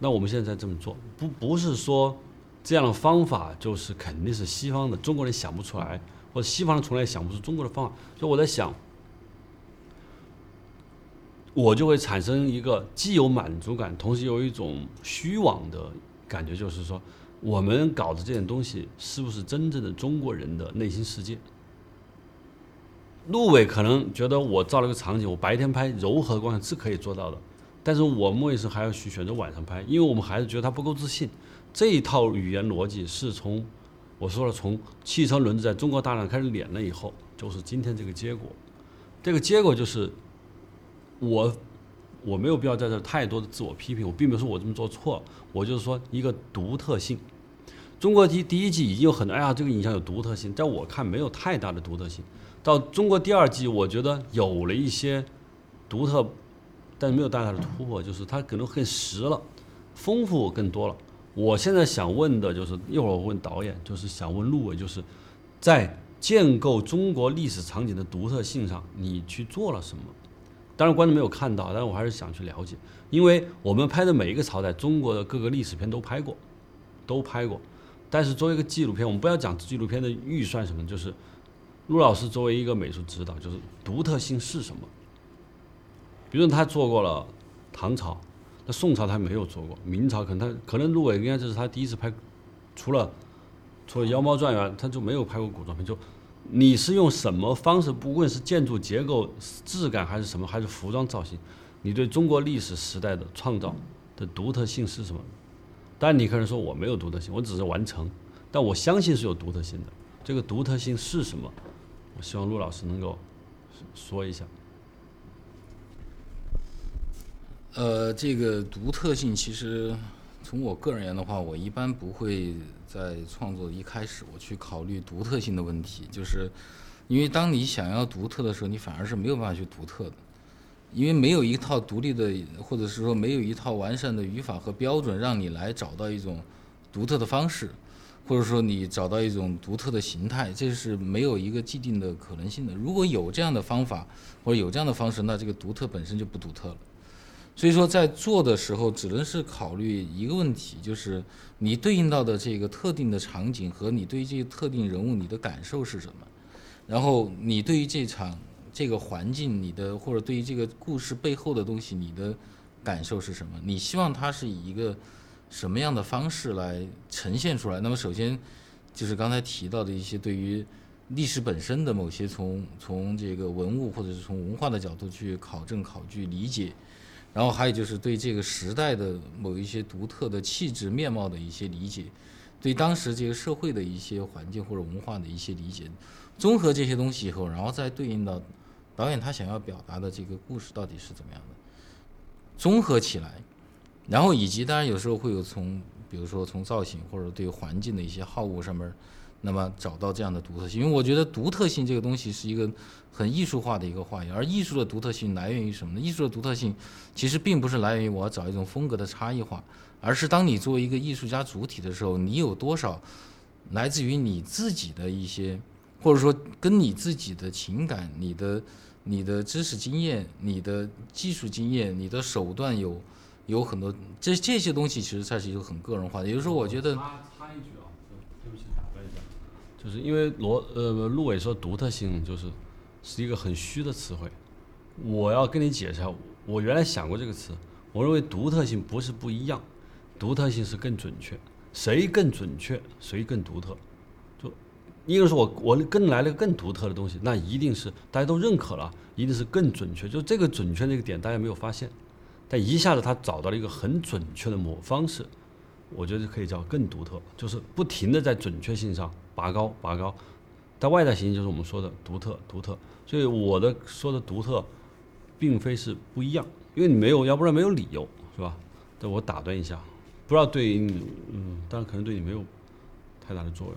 那我们现在这么做，不不是说这样的方法就是肯定是西方的，中国人想不出来，或者西方人从来想不出中国的方法。所以我在想，我就会产生一个既有满足感，同时有一种虚妄的感觉，就是说。我们搞的这件东西是不是真正的中国人的内心世界？陆伟可能觉得我造了个场景，我白天拍柔和光线是可以做到的，但是我们为什么还要去选择晚上拍？因为我们还是觉得他不够自信。这一套语言逻辑是从我说了，从汽车轮子在中国大量开始碾了以后，就是今天这个结果。这个结果就是我我没有必要在这太多的自我批评，我并没有说我这么做错。我就是说一个独特性，中国第第一季已经有很多，哎呀，这个影像有独特性，在我看没有太大的独特性。到中国第二季，我觉得有了一些独特，但是没有太大的突破，就是它可能很实了，丰富更多了。我现在想问的就是，一会儿我问导演，就是想问陆伟，就是在建构中国历史场景的独特性上，你去做了什么？当然观众没有看到，但是我还是想去了解，因为我们拍的每一个朝代，中国的各个历史片都拍过，都拍过。但是作为一个纪录片，我们不要讲纪录片的预算什么，就是陆老师作为一个美术指导，就是独特性是什么？比如说他做过了唐朝，那宋朝他没有做过，明朝可能他可能陆伟应该这是他第一次拍，除了除了《妖猫传》外，他就没有拍过古装片。就你是用什么方式，不论是建筑结构、质感还是什么，还是服装造型，你对中国历史时代的创造的独特性是什么？但你可能说我没有独特性，我只是完成，但我相信是有独特性的。这个独特性是什么？我希望陆老师能够说一下。呃，这个独特性其实从我个人而言的话，我一般不会在创作一开始我去考虑独特性的问题，就是因为当你想要独特的时候，你反而是没有办法去独特的，因为没有一套独立的，或者是说没有一套完善的语法和标准，让你来找到一种独特的方式，或者说你找到一种独特的形态，这是没有一个既定的可能性的。如果有这样的方法或者有这样的方式，那这个独特本身就不独特了。所以说，在做的时候，只能是考虑一个问题，就是你对应到的这个特定的场景和你对于这个特定人物你的感受是什么，然后你对于这场这个环境你的或者对于这个故事背后的东西你的感受是什么？你希望它是以一个什么样的方式来呈现出来？那么首先就是刚才提到的一些对于历史本身的某些从从这个文物或者是从文化的角度去考证、考据、理解。然后还有就是对这个时代的某一些独特的气质面貌的一些理解，对当时这个社会的一些环境或者文化的一些理解，综合这些东西以后，然后再对应到导演他想要表达的这个故事到底是怎么样的，综合起来，然后以及当然有时候会有从比如说从造型或者对环境的一些好物上面。那么找到这样的独特性，因为我觉得独特性这个东西是一个很艺术化的一个话语，而艺术的独特性来源于什么呢？艺术的独特性其实并不是来源于我要找一种风格的差异化，而是当你作为一个艺术家主体的时候，你有多少来自于你自己的一些，或者说跟你自己的情感、你的、你的知识经验、你的技术经验、你的手段有有很多这这些东西，其实才是一个很个人化的。也就是说我觉得。就是因为罗呃陆伟说独特性就是是一个很虚的词汇，我要跟你解释下，我原来想过这个词，我认为独特性不是不一样，独特性是更准确，谁更准确谁更独特，就一个说我我更来了个更独特的东西，那一定是大家都认可了，一定是更准确，就这个准确这个点大家没有发现，但一下子他找到了一个很准确的某方式，我觉得可以叫更独特，就是不停的在准确性上。拔高，拔高，但外在形就是我们说的独特，独特。所以我的说的独特，并非是不一样，因为你没有，要不然没有理由，是吧？但我打断一下，不知道对于你，嗯，当然可能对你没有太大的作用。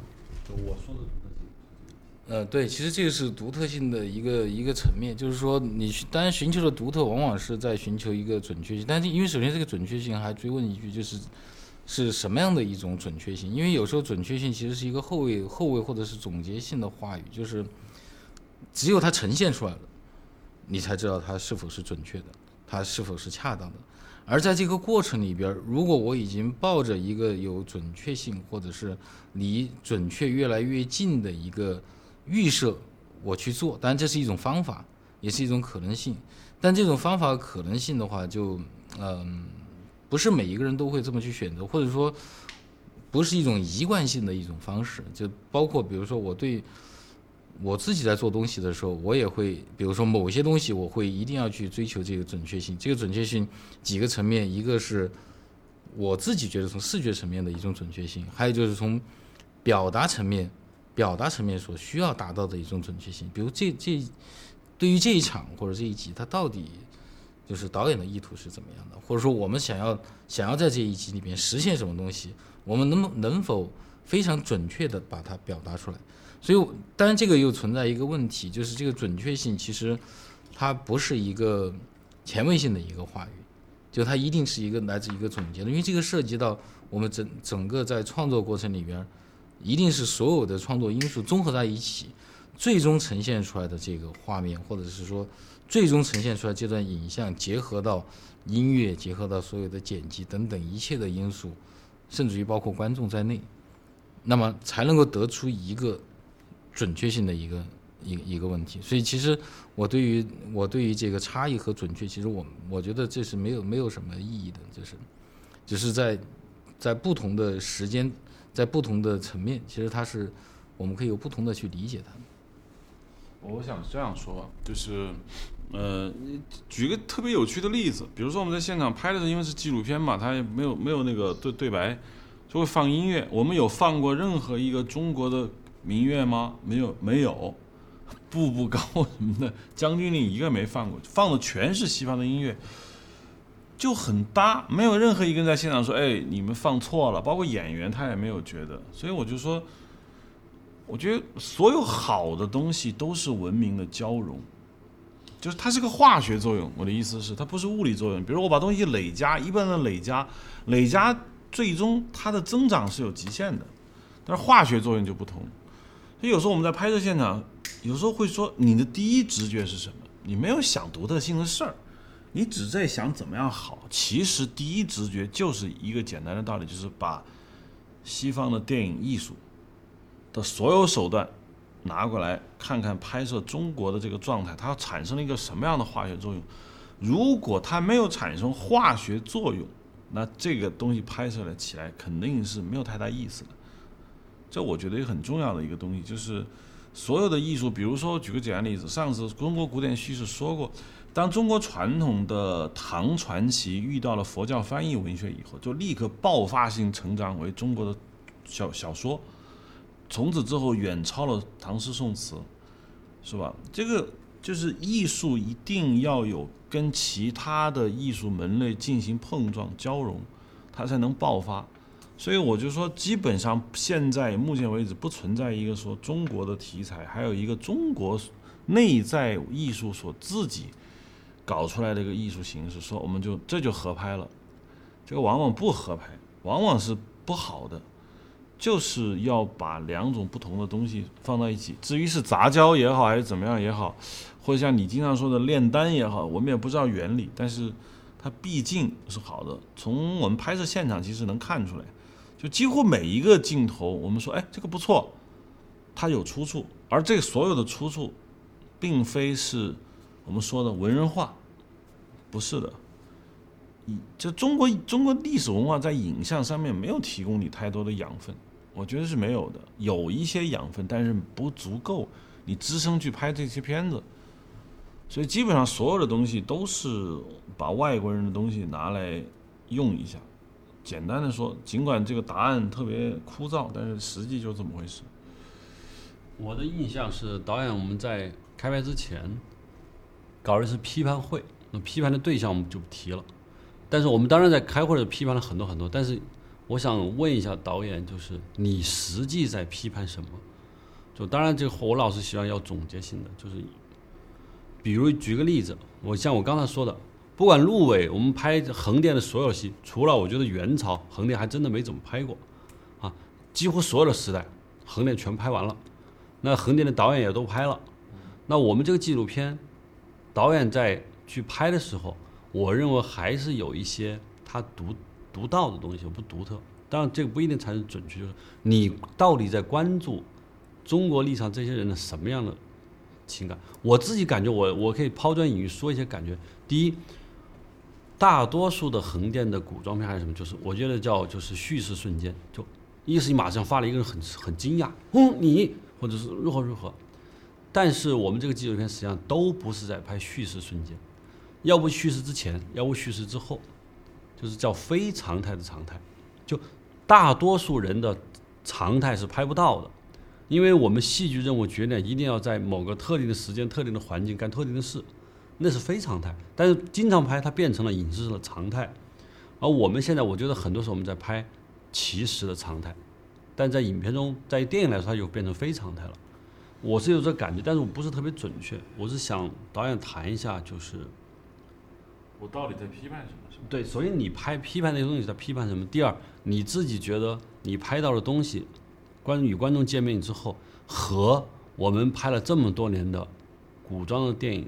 就我说的呃，对，其实这个是独特性的一个一个层面，就是说你当然寻求的独特，往往是在寻求一个准确性，但是因为首先这个准确性，还追问一句，就是。是什么样的一种准确性？因为有时候准确性其实是一个后卫后卫或者是总结性的话语，就是只有它呈现出来了，你才知道它是否是准确的，它是否是恰当的。而在这个过程里边，如果我已经抱着一个有准确性或者是离准确越来越近的一个预设，我去做，当然这是一种方法，也是一种可能性。但这种方法可能性的话，就嗯。不是每一个人都会这么去选择，或者说，不是一种一贯性的一种方式。就包括比如说，我对我自己在做东西的时候，我也会，比如说某些东西，我会一定要去追求这个准确性。这个准确性几个层面，一个是我自己觉得从视觉层面的一种准确性，还有就是从表达层面、表达层面所需要达到的一种准确性。比如这这对于这一场或者这一集，它到底。就是导演的意图是怎么样的，或者说我们想要想要在这一集里面实现什么东西，我们能能否非常准确的把它表达出来？所以，当然这个又存在一个问题，就是这个准确性其实它不是一个前卫性的一个话语，就它一定是一个来自一个总结的，因为这个涉及到我们整整个在创作过程里边，一定是所有的创作因素综合在一起，最终呈现出来的这个画面，或者是说最终呈现出来这段影像，结合到音乐，结合到所有的剪辑等等一切的因素，甚至于包括观众在内，那么才能够得出一个准确性的一个一个一个问题。所以其实我对于我对于这个差异和准确，其实我我觉得这是没有没有什么意义的，就是只是在在不同的时间，在不同的层面，其实它是我们可以有不同的去理解它。我想这样说，就是，呃，举个特别有趣的例子，比如说我们在现场拍的时候，因为是纪录片嘛，它也没有没有那个对对白，就会放音乐。我们有放过任何一个中国的民乐吗？没有，没有。步步高什么的，将军令一个没放过，放的全是西方的音乐，就很搭，没有任何一个人在现场说，哎，你们放错了，包括演员他也没有觉得，所以我就说。我觉得所有好的东西都是文明的交融，就是它是个化学作用。我的意思是，它不是物理作用。比如我把东西累加，一般的累加，累加最终它的增长是有极限的，但是化学作用就不同。所以有时候我们在拍摄现场，有时候会说你的第一直觉是什么？你没有想独特性的事儿，你只在想怎么样好。其实第一直觉就是一个简单的道理，就是把西方的电影艺术。的所有手段拿过来看看，拍摄中国的这个状态，它产生了一个什么样的化学作用？如果它没有产生化学作用，那这个东西拍摄了起来肯定是没有太大意思的。这我觉得也很重要的一个东西，就是所有的艺术，比如说举个简单例子，上次中国古典叙事说过，当中国传统的唐传奇遇到了佛教翻译文学以后，就立刻爆发性成长为中国的小小说。从此之后，远超了唐诗宋词，是吧？这个就是艺术一定要有跟其他的艺术门类进行碰撞交融，它才能爆发。所以我就说，基本上现在目前为止不存在一个说中国的题材，还有一个中国内在艺术所自己搞出来的一个艺术形式，说我们就这就合拍了。这个往往不合拍，往往是不好的。就是要把两种不同的东西放到一起，至于是杂交也好，还是怎么样也好，或者像你经常说的炼丹也好，我们也不知道原理，但是它毕竟是好的。从我们拍摄现场其实能看出来，就几乎每一个镜头，我们说，哎，这个不错，它有出处，而这所有的出处，并非是我们说的文人画，不是的。就中国中国历史文化在影像上面没有提供你太多的养分。我觉得是没有的，有一些养分，但是不足够你支撑去拍这些片子。所以基本上所有的东西都是把外国人的东西拿来用一下。简单的说，尽管这个答案特别枯燥，但是实际就这么回事。我的印象是，导演我们在开拍之前搞的是批判会，那批判的对象我们就不提了。但是我们当然在开会的批判了很多很多，但是。我想问一下导演，就是你实际在批判什么？就当然，这个我老是喜欢要总结性的，就是比如举个例子，我像我刚才说的，不管陆伟，我们拍横店的所有戏，除了我觉得元朝横店还真的没怎么拍过，啊，几乎所有的时代横店全拍完了，那横店的导演也都拍了，那我们这个纪录片导演在去拍的时候，我认为还是有一些他独。独到的东西不独特，当然这个不一定才是准确。就是你到底在关注中国历史上这些人的什么样的情感？我自己感觉，我我可以抛砖引玉说一些感觉。第一，大多数的横店的古装片还是什么？就是我觉得叫就是叙事瞬间，就一是你马上发了一个人很 很惊讶，嗯，你或者是如何如何。但是我们这个纪录片实际上都不是在拍叙事瞬间，要不叙事之前，要不叙事之后。就是叫非常态的常态，就大多数人的常态是拍不到的，因为我们戏剧任务决定一定要在某个特定的时间、特定的环境干特定的事，那是非常态。但是经常拍它变成了影视上的常态，而我们现在我觉得很多时候我们在拍其实的常态，但在影片中，在电影来说它就变成非常态了。我是有这感觉，但是我不是特别准确。我是想导演谈一下，就是。我到底在批判什么？对，所以你拍批判那些东西在批判什么？第二，你自己觉得你拍到的东西，观与观众见面之后，和我们拍了这么多年的古装的电影，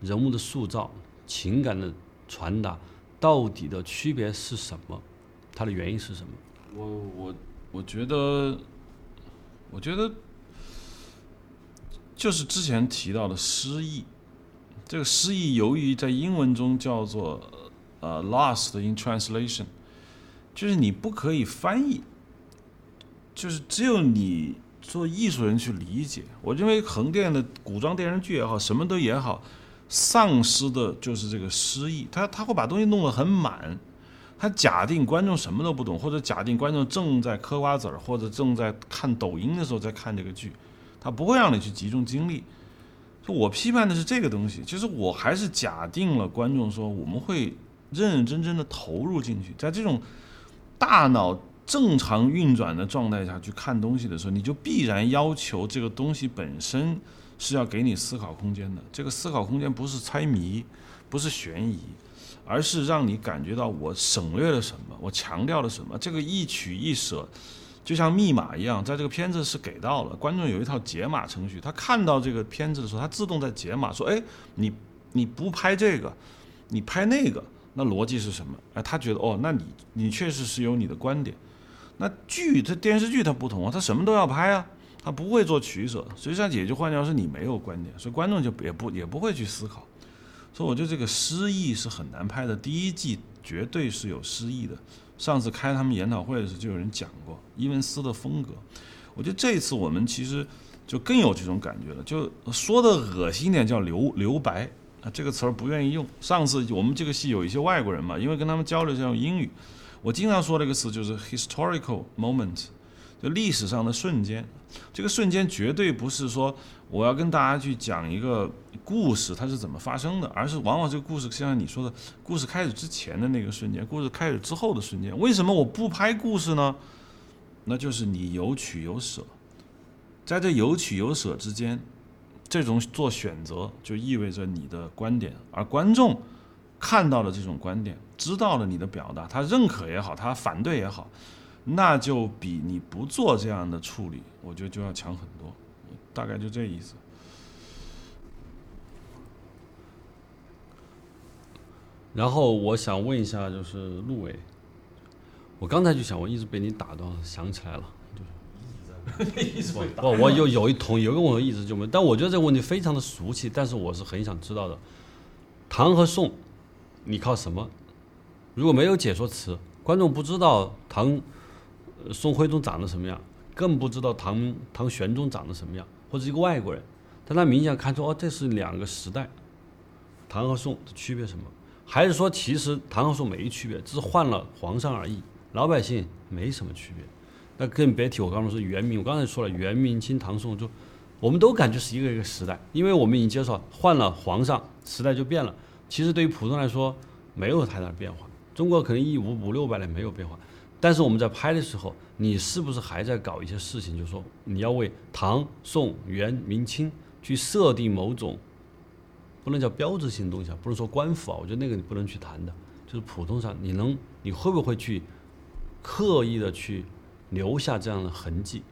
人物的塑造、情感的传达，到底的区别是什么？它的原因是什么？我我我觉得，我觉得就是之前提到的诗意，这个诗意由于在英文中叫做呃 lost in translation，就是你不可以翻译，就是只有你做艺术人去理解。我认为横店的古装电视剧也好，什么都也好，丧失的就是这个诗意，他他会把东西弄得很满。他假定观众什么都不懂，或者假定观众正在嗑瓜子儿，或者正在看抖音的时候在看这个剧，他不会让你去集中精力。就我批判的是这个东西，其实我还是假定了观众说我们会认认真真的投入进去，在这种大脑正常运转的状态下去看东西的时候，你就必然要求这个东西本身是要给你思考空间的。这个思考空间不是猜谜，不是悬疑。而是让你感觉到我省略了什么，我强调了什么。这个一取一舍，就像密码一样，在这个片子是给到了观众有一套解码程序。他看到这个片子的时候，他自动在解码，说：“哎，你你不拍这个，你拍那个，那逻辑是什么？”哎，他觉得哦，那你你确实是有你的观点。那剧它电视剧它不同啊，它什么都要拍啊，它不会做取舍。实际上也就换句话说，你没有观点，所以观众就也不也不会去思考。所以我觉得这个失忆是很难拍的。第一季绝对是有失忆的。上次开他们研讨会的时候，就有人讲过伊文斯的风格。我觉得这一次我们其实就更有这种感觉了。就说的恶心一点叫留留白啊，这个词儿不愿意用。上次我们这个戏有一些外国人嘛，因为跟他们交流是用英语，我经常说这个词就是 historical moment，就历史上的瞬间。这个瞬间绝对不是说我要跟大家去讲一个故事，它是怎么发生的，而是往往这个故事就像你说的，故事开始之前的那个瞬间，故事开始之后的瞬间。为什么我不拍故事呢？那就是你有取有舍，在这有取有舍之间，这种做选择就意味着你的观点，而观众看到了这种观点，知道了你的表达，他认可也好，他反对也好。那就比你不做这样的处理，我觉得就要强很多，大概就这意思。然后我想问一下，就是陆伟，我刚才就想，我一直被你打断，想起来了，不，我有有一同有个我一直就没，但我觉得这个问题非常的俗气，但是我是很想知道的，唐和宋，你靠什么？如果没有解说词，观众不知道唐。宋徽宗长得什么样，更不知道唐唐玄宗长得什么样，或者一个外国人，但他明显看出哦，这是两个时代，唐和宋的区别什么？还是说其实唐和宋没区别，只是换了皇上而已，老百姓没什么区别？那更别提我刚刚说元明，我刚才说了元明清唐宋，就我们都感觉是一个一个时代，因为我们已经接受换了皇上，时代就变了。其实对于普通来说，没有太大的变化。中国可能一五五六百年没有变化。但是我们在拍的时候，你是不是还在搞一些事情？就是说，你要为唐、宋、元、明清去设定某种不能叫标志性的东西啊，不能说官府啊，我觉得那个你不能去谈的。就是普通上，你能，你会不会去刻意的去留下这样的痕迹？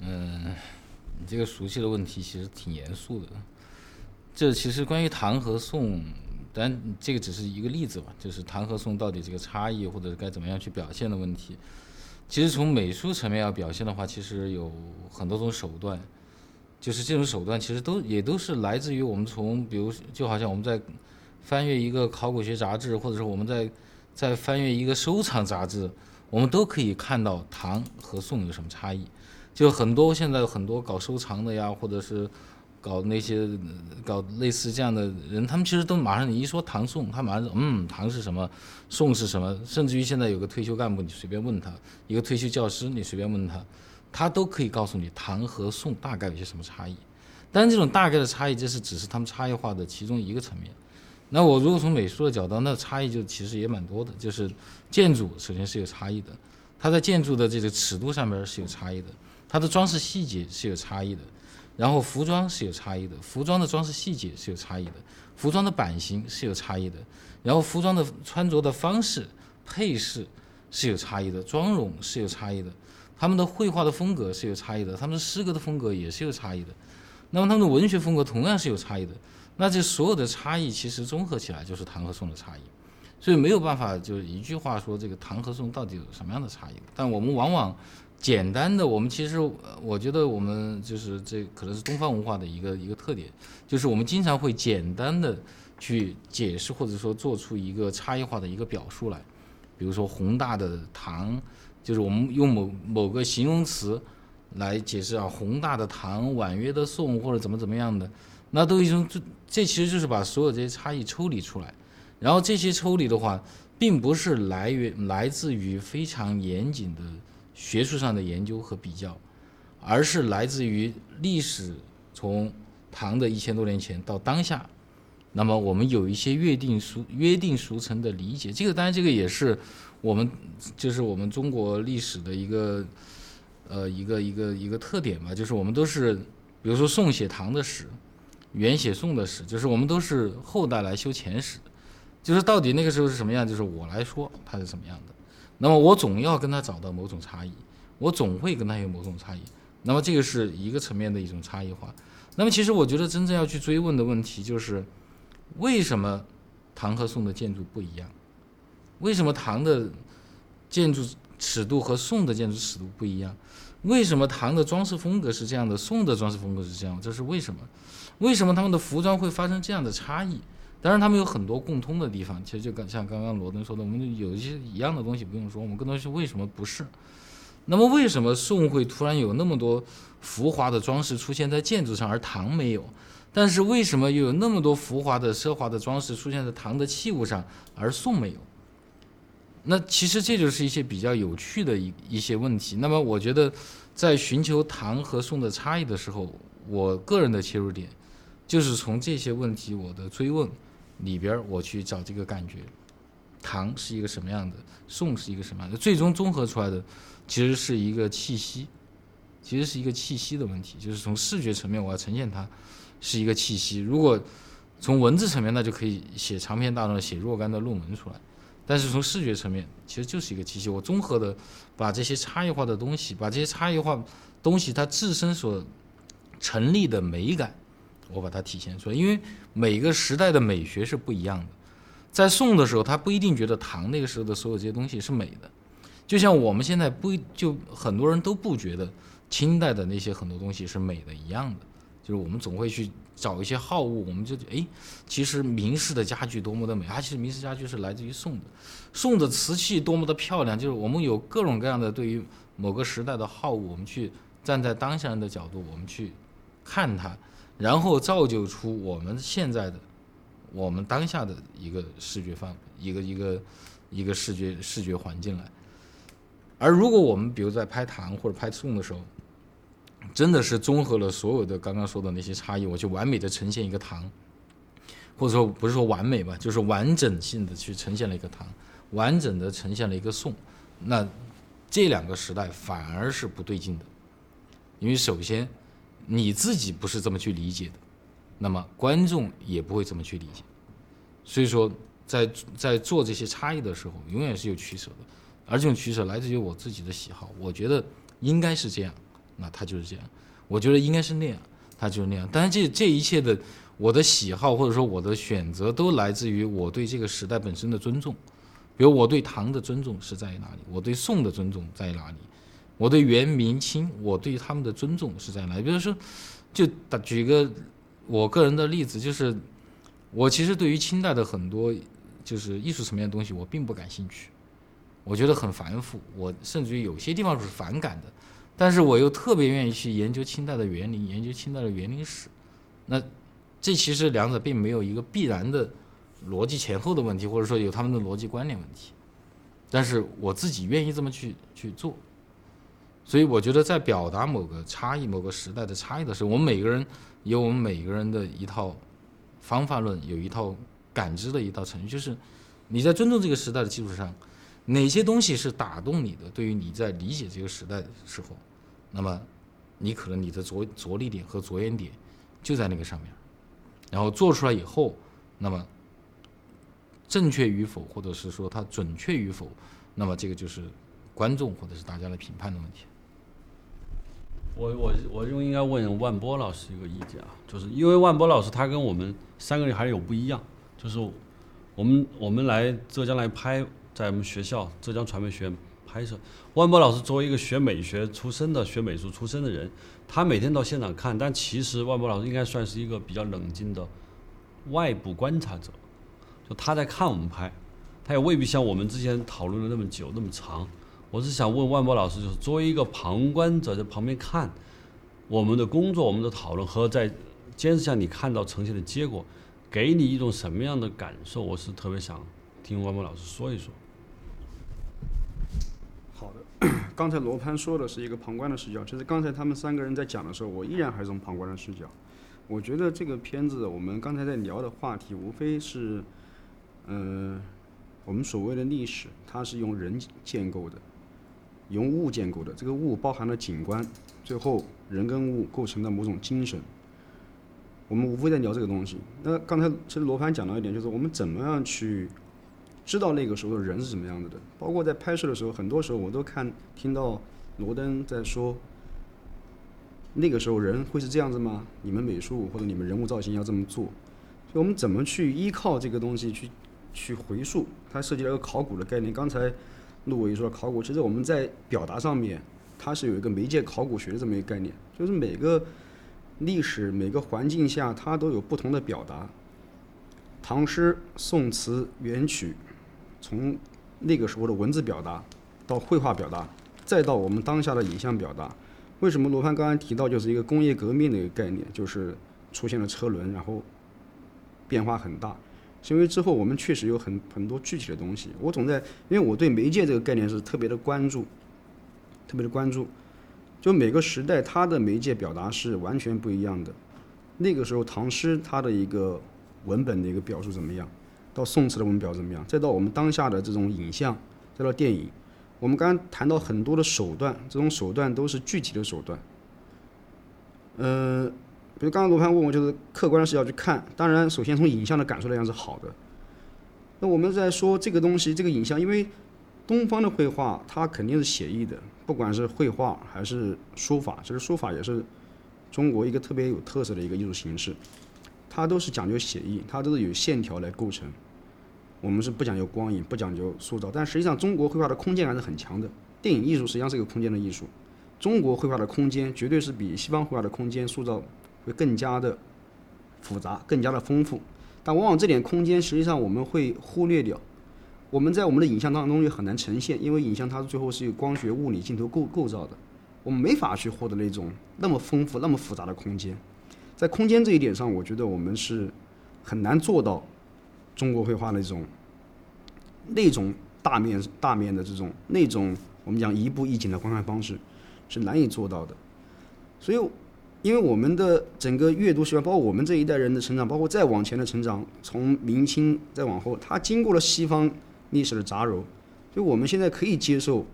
嗯，你这个熟悉的问题其实挺严肃的。这其实关于唐和宋。但这个只是一个例子吧，就是唐和宋到底这个差异，或者该怎么样去表现的问题。其实从美术层面要表现的话，其实有很多种手段，就是这种手段其实都也都是来自于我们从，比如就好像我们在翻阅一个考古学杂志，或者说我们在在翻阅一个收藏杂志，我们都可以看到唐和宋有什么差异。就很多现在很多搞收藏的呀，或者是。搞那些搞类似这样的人，他们其实都马上你一说唐宋，他马上嗯唐是什么，宋是什么，甚至于现在有个退休干部，你随便问他，一个退休教师，你随便问他，他都可以告诉你唐和宋大概有些什么差异。但这种大概的差异，这是只是他们差异化的其中一个层面。那我如果从美术的角度，那差异就其实也蛮多的，就是建筑首先是有差异的，它在建筑的这个尺度上面是有差异的，它的装饰细节是有差异的。然后服装是有差异的，服装的装饰细节是有差异的，服装的版型是有差异的，然后服装的穿着的方式、配饰是有差异的，妆容是有差异的，他们的绘画的风格是有差异的，他们的诗歌的风格也是有差异的，那么他们的文学风格同样是有差异的。那这所有的差异其实综合起来就是唐和宋的差异，所以没有办法就是一句话说这个唐和宋到底有什么样的差异。但我们往往简单的，我们其实我觉得我们就是这可能是东方文化的一个一个特点，就是我们经常会简单的去解释或者说做出一个差异化的一个表述来，比如说宏大的唐，就是我们用某某个形容词来解释啊，宏大的唐，婉约的宋或者怎么怎么样的。那都一种这这其实就是把所有这些差异抽离出来，然后这些抽离的话，并不是来源来自于非常严谨的学术上的研究和比较，而是来自于历史从唐的一千多年前到当下，那么我们有一些约定俗约定俗成的理解，这个当然这个也是我们就是我们中国历史的一个呃一个一个一个特点吧，就是我们都是比如说宋写唐的史。原写宋的史，就是我们都是后代来修前史，就是到底那个时候是什么样，就是我来说它是什么样的。那么我总要跟他找到某种差异，我总会跟他有某种差异。那么这个是一个层面的一种差异化。那么其实我觉得真正要去追问的问题就是，为什么唐和宋的建筑不一样？为什么唐的建筑尺度和宋的建筑尺度不一样？为什么唐的装饰风格是这样的，宋的装饰风格是这样？这是为什么？为什么他们的服装会发生这样的差异？当然，他们有很多共通的地方。其实就刚像刚刚罗登说的，我们有一些一样的东西不用说，我们更多是为什么不是？那么为什么宋会突然有那么多浮华的装饰出现在建筑上，而唐没有？但是为什么又有那么多浮华的奢华的装饰出现在唐的器物上，而宋没有？那其实这就是一些比较有趣的一一些问题。那么我觉得，在寻求唐和宋的差异的时候，我个人的切入点。就是从这些问题我的追问里边，我去找这个感觉，唐是一个什么样的，宋是一个什么样的，最终综合出来的，其实是一个气息，其实是一个气息的问题。就是从视觉层面，我要呈现它是一个气息。如果从文字层面，那就可以写长篇大论、写若干的论文出来。但是从视觉层面，其实就是一个气息。我综合的把这些差异化的东西，把这些差异化东西它自身所成立的美感。我把它体现出来，因为每个时代的美学是不一样的。在宋的时候，他不一定觉得唐那个时候的所有这些东西是美的，就像我们现在不就很多人都不觉得清代的那些很多东西是美的一样的。就是我们总会去找一些好物，我们就哎，其实明式的家具多么的美，啊，其实明式家具是来自于宋的，宋的瓷器多么的漂亮。就是我们有各种各样的对于某个时代的好物，我们去站在当下人的角度，我们去看它。然后造就出我们现在的、我们当下的一个视觉范，一个一个一个视觉视觉环境来。而如果我们比如在拍唐或者拍宋的时候，真的是综合了所有的刚刚说的那些差异，我就完美的呈现一个唐，或者说不是说完美吧，就是完整性的去呈现了一个唐，完整的呈现了一个宋，那这两个时代反而是不对劲的，因为首先。你自己不是这么去理解的，那么观众也不会这么去理解。所以说，在在做这些差异的时候，永远是有取舍的，而这种取舍来自于我自己的喜好。我觉得应该是这样，那它就是这样；我觉得应该是那样，它就是那样。当然，这这一切的我的喜好或者说我的选择，都来自于我对这个时代本身的尊重。比如我对唐的尊重是在于哪里？我对宋的尊重在于哪里？我对元明清，我对他们的尊重是在哪？比如说，就打举个我个人的例子，就是我其实对于清代的很多就是艺术层面的东西，我并不感兴趣，我觉得很繁复，我甚至于有些地方是反感的。但是我又特别愿意去研究清代的园林，研究清代的园林史。那这其实两者并没有一个必然的逻辑前后的问题，或者说有他们的逻辑关联问题。但是我自己愿意这么去去做。所以我觉得，在表达某个差异、某个时代的差异的时候，我们每个人有我们每个人的一套方法论，有一套感知的一套程序。就是你在尊重这个时代的基础上，哪些东西是打动你的？对于你在理解这个时代的时候，那么你可能你的着着力点和着眼点就在那个上面，然后做出来以后，那么正确与否，或者是说它准确与否，那么这个就是观众或者是大家的评判的问题。我我我就应该问万波老师一个意见啊，就是因为万波老师他跟我们三个人还是有不一样，就是我们我们来浙江来拍，在我们学校浙江传媒学院拍摄。万波老师作为一个学美学出身的、学美术出身的人，他每天到现场看，但其实万波老师应该算是一个比较冷静的外部观察者，就他在看我们拍，他也未必像我们之前讨论了那么久那么长。我是想问万波老师，就是作为一个旁观者在旁边看我们的工作、我们的讨论和在监视下你看到呈现的结果，给你一种什么样的感受？我是特别想听万波老师说一说。好的，刚才罗盘说的是一个旁观的视角，其实刚才他们三个人在讲的时候，我依然还是从旁观的视角。我觉得这个片子，我们刚才在聊的话题，无非是，嗯、我们所谓的历史，它是用人建构的。由物建构的，这个物包含了景观，最后人跟物构成了某种精神。我们无非在聊这个东西。那刚才其实罗盘讲到一点，就是我们怎么样去知道那个时候的人是什么样子的。包括在拍摄的时候，很多时候我都看听到罗登在说，那个时候人会是这样子吗？你们美术或者你们人物造型要这么做。所以我们怎么去依靠这个东西去去回溯？它涉及到一个考古的概念。刚才陆伟说考古，其实我们在表达上面，它是有一个媒介考古学的这么一个概念，就是每个历史、每个环境下，它都有不同的表达。唐诗、宋词、元曲，从那个时候的文字表达到绘画表达，再到我们当下的影像表达。为什么罗盘刚才提到就是一个工业革命的一个概念，就是出现了车轮，然后变化很大。是因为之后我们确实有很很多具体的东西，我总在，因为我对媒介这个概念是特别的关注，特别的关注。就每个时代它的媒介表达是完全不一样的。那个时候唐诗它的一个文本的一个表述怎么样，到宋词的文表怎么样，再到我们当下的这种影像，再到电影，我们刚刚谈到很多的手段，这种手段都是具体的手段。嗯、比如刚刚罗盘问我，就是客观的视角去看，当然首先从影像的感受来讲是好的。那我们在说这个东西，这个影像，因为东方的绘画它肯定是写意的，不管是绘画还是书法，其实书法也是中国一个特别有特色的一个艺术形式，它都是讲究写意，它都是有线条来构成。我们是不讲究光影，不讲究塑造，但实际上中国绘画的空间感是很强的。电影艺术实际上是一个空间的艺术，中国绘画的空间绝对是比西方绘画的空间塑造会更加的复杂，更加的丰富。但往往这点空间，实际上我们会忽略掉。我们在我们的影像当中也很难呈现，因为影像它最后是由光学、物理、镜头构构造的，我们没法去获得那种那么丰富、那么复杂的空间。在空间这一点上，我觉得我们是很难做到中国绘画那种那种大面大面的这种那种我们讲一步一景的观看方式是难以做到的。所以，因为我们的整个阅读习惯，包括我们这一代人的成长，包括再往前的成长，从明清再往后，它经过了西方历史的杂糅，所以我们现在可以接受。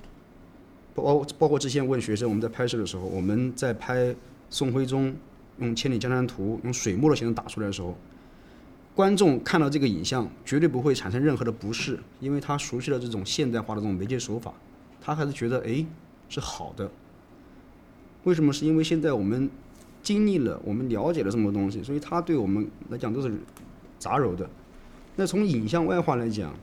包包括之前问学生，我们在拍摄的时候，我们在拍宋徽宗用《千里江山图》用水墨的形式打出来的时候，观众看到这个影像绝对不会产生任何的不适，因为他熟悉了这种现代化的这种媒介手法，他还是觉得哎是好的。为什么？是因为现在我们经历了，我们了解了这么多东西，所以他对我们来讲都是杂糅的。那从影像外化来讲，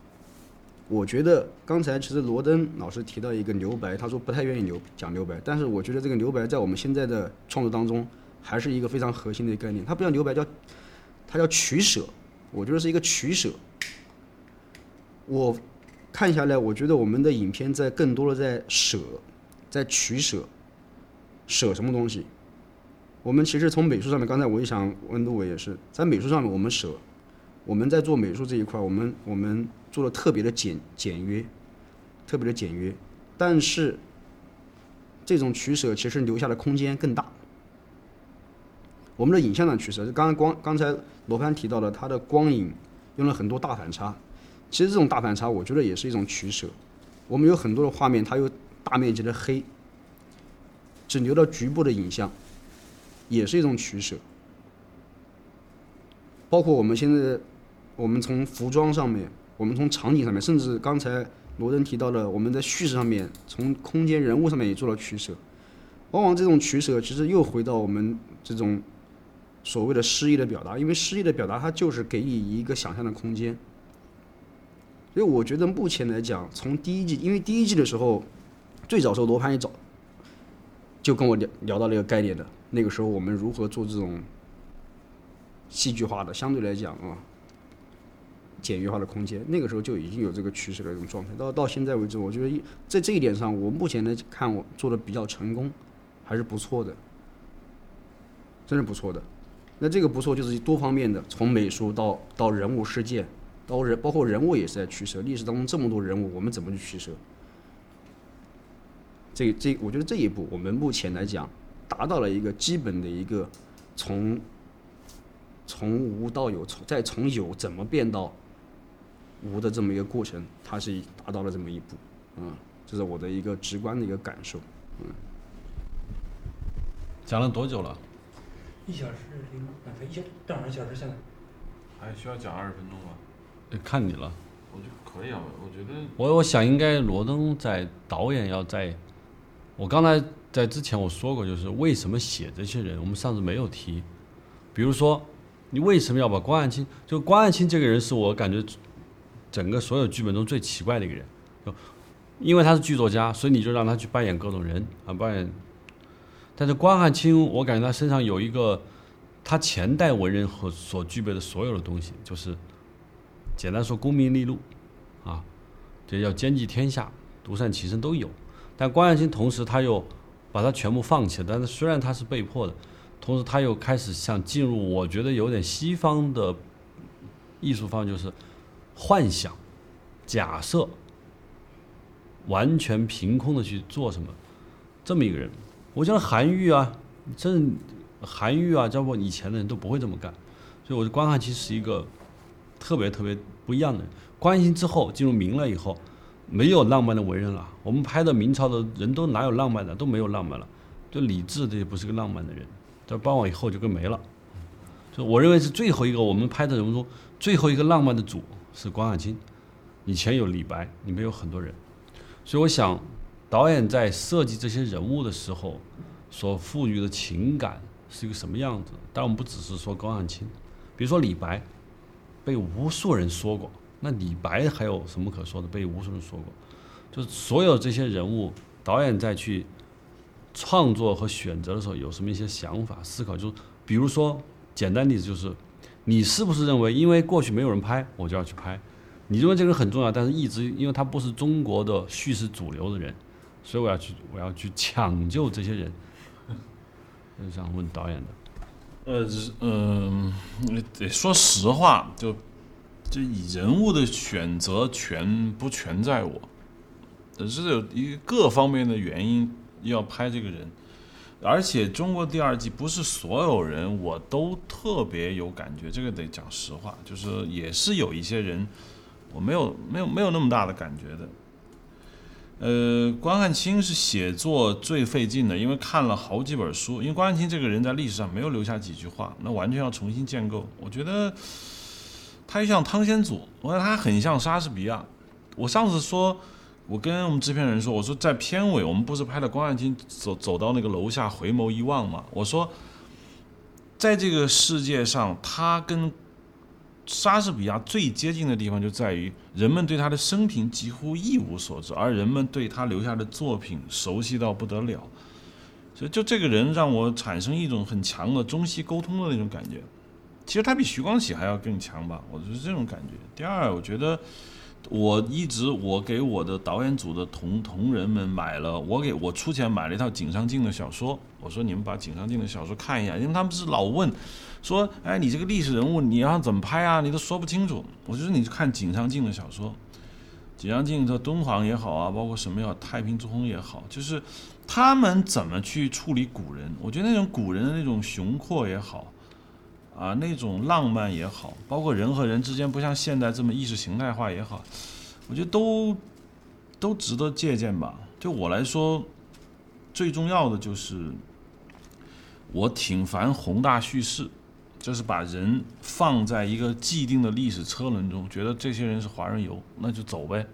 我觉得刚才其实罗登老师提到一个留白，他说不太愿意留讲留白，但是我觉得这个留白在我们现在的创作当中还是一个非常核心的概念。它不叫留白，叫它叫取舍。我觉得是一个取舍。我看下来，我觉得我们的影片在更多的在舍，在取舍，舍什么东西？我们其实从美术上面，刚才我也想问陆伟也是，在美术上面我们舍，我们在做美术这一块，我们我们做的特别的简简约，特别的简约，但是这种取舍其实留下的空间更大。我们的影像上取舍，就刚刚光刚才罗盘提到的，它的光影用了很多大反差，其实这种大反差，我觉得也是一种取舍。我们有很多的画面，它有大面积的黑，只留到局部的影像，也是一种取舍。包括我们现在，我们从服装上面，我们从场景上面，甚至刚才罗登提到了我们在叙事上面，从空间人物上面也做了取舍。往往这种取舍，其实又回到我们这种所谓的诗意的表达，因为诗意的表达它就是给你一个想象的空间。所以我觉得目前来讲，从第一季，因为第一季的时候，最早时候罗盘一找就跟我聊聊到这个概念的，那个时候我们如何做这种戏剧化的，相对来讲啊，简约化的空间，那个时候就已经有这个趋势的一种状态。到到现在为止，我觉得一在这一点上，我目前来看，我做的比较成功，还是不错的，真是不错的。那这个不错，就是多方面的，从美术到到人物事件，到人包括人物也是在取舍。历史当中这么多人物，我们怎么去取舍？这这，我觉得这一步我们目前来讲达到了一个基本的一个从从无到有，从再从有怎么变到无的这么一个过程，它是达到了这么一步，嗯，这是我的一个直观的一个感受。嗯讲了多久了？一小时零啊，一小正好一小时现在。还需要讲二十分钟吗？呃看你了。我觉得可以啊，我觉得我我想应该罗登在导演要在，我刚才在之前我说过，就是为什么写这些人，我们上次没有提。比如说，你为什么要把关汉卿？就关汉卿这个人是我感觉整个所有剧本中最奇怪的一个人，因为他是剧作家，所以你就让他去扮演各种人啊，扮演。但是关汉卿，我感觉他身上有一个他前代文人和所具备的所有的东西，就是简单说功名利禄啊，这叫兼济天下、独善其身都有。但关汉卿同时他又把它全部放弃了，但是虽然他是被迫的，同时他又开始想进入，我觉得有点西方的艺术方，就是幻想、假设，完全凭空的去做什么，这么一个人。我觉得韩愈啊，这韩愈啊，包括以前的人都不会这么干，所以我觉得关汉卿是一个特别特别不一样的人。关汉卿之后进入明了以后，没有浪漫的文人了。我们拍的明朝的人都哪有浪漫的，都没有浪漫了。就李治这也不是个浪漫的人，在包往以后就跟没了。就我认为是最后一个我们拍的人物中最后一个浪漫的主是关汉卿，以前有李白，里面有很多人，所以我想。导演在设计这些人物的时候，所赋予的情感是一个什么样子？但，我们不只是说关汉卿，比如说李白，被无数人说过。那李白还有什么可说的？被无数人说过，就是所有这些人物，导演在去创作和选择的时候，有什么一些想法、思考？就是比如说，简单例子就是，你是不是认为，因为过去没有人拍，我就要去拍？你认为这个人很重要，但是一直因为他不是中国的叙事主流的人。所以我要去，我要去抢救这些人。就想问导演的。呃，嗯，得说实话，就就以人物的选择全不全在我，只是有一各方面的原因要拍这个人，而且中国第二季不是所有人我都特别有感觉，这个得讲实话，就是也是有一些人我没有没有没有那么大的感觉的。呃，关汉卿是写作最费劲的，因为看了好几本书。因为关汉卿这个人在历史上没有留下几句话，那完全要重新建构。我觉得他像汤显祖，我觉得他很像莎士比亚。我上次说，我跟我们制片人说，我说在片尾我们不是拍了关汉卿走走到那个楼下回眸一望嘛？我说，在这个世界上，他跟莎士比亚最接近的地方就在于，人们对他的生平几乎一无所知，而人们对他留下的作品熟悉到不得了。所以，就这个人让我产生一种很强的中西沟通的那种感觉。其实他比徐光启还要更强吧，我就是这种感觉。第二，我觉得我一直我给我的导演组的同同仁们买了，我给我出钱买了一套井上靖的小说。我说你们把井上靖的小说看一下，因为他们是老问。说，哎，你这个历史人物，你要怎么拍啊？你都说不清楚。我觉得你看井上靖的小说，井上靖的敦煌也好啊，包括什么要，太平之泓也好，就是他们怎么去处理古人。我觉得那种古人的那种雄阔也好，啊，那种浪漫也好，包括人和人之间不像现在这么意识形态化也好，我觉得都都值得借鉴吧。就我来说，最重要的就是，我挺烦宏大叙事，就是把人放在一个既定的历史车轮中，觉得这些人是华人游，那就走呗。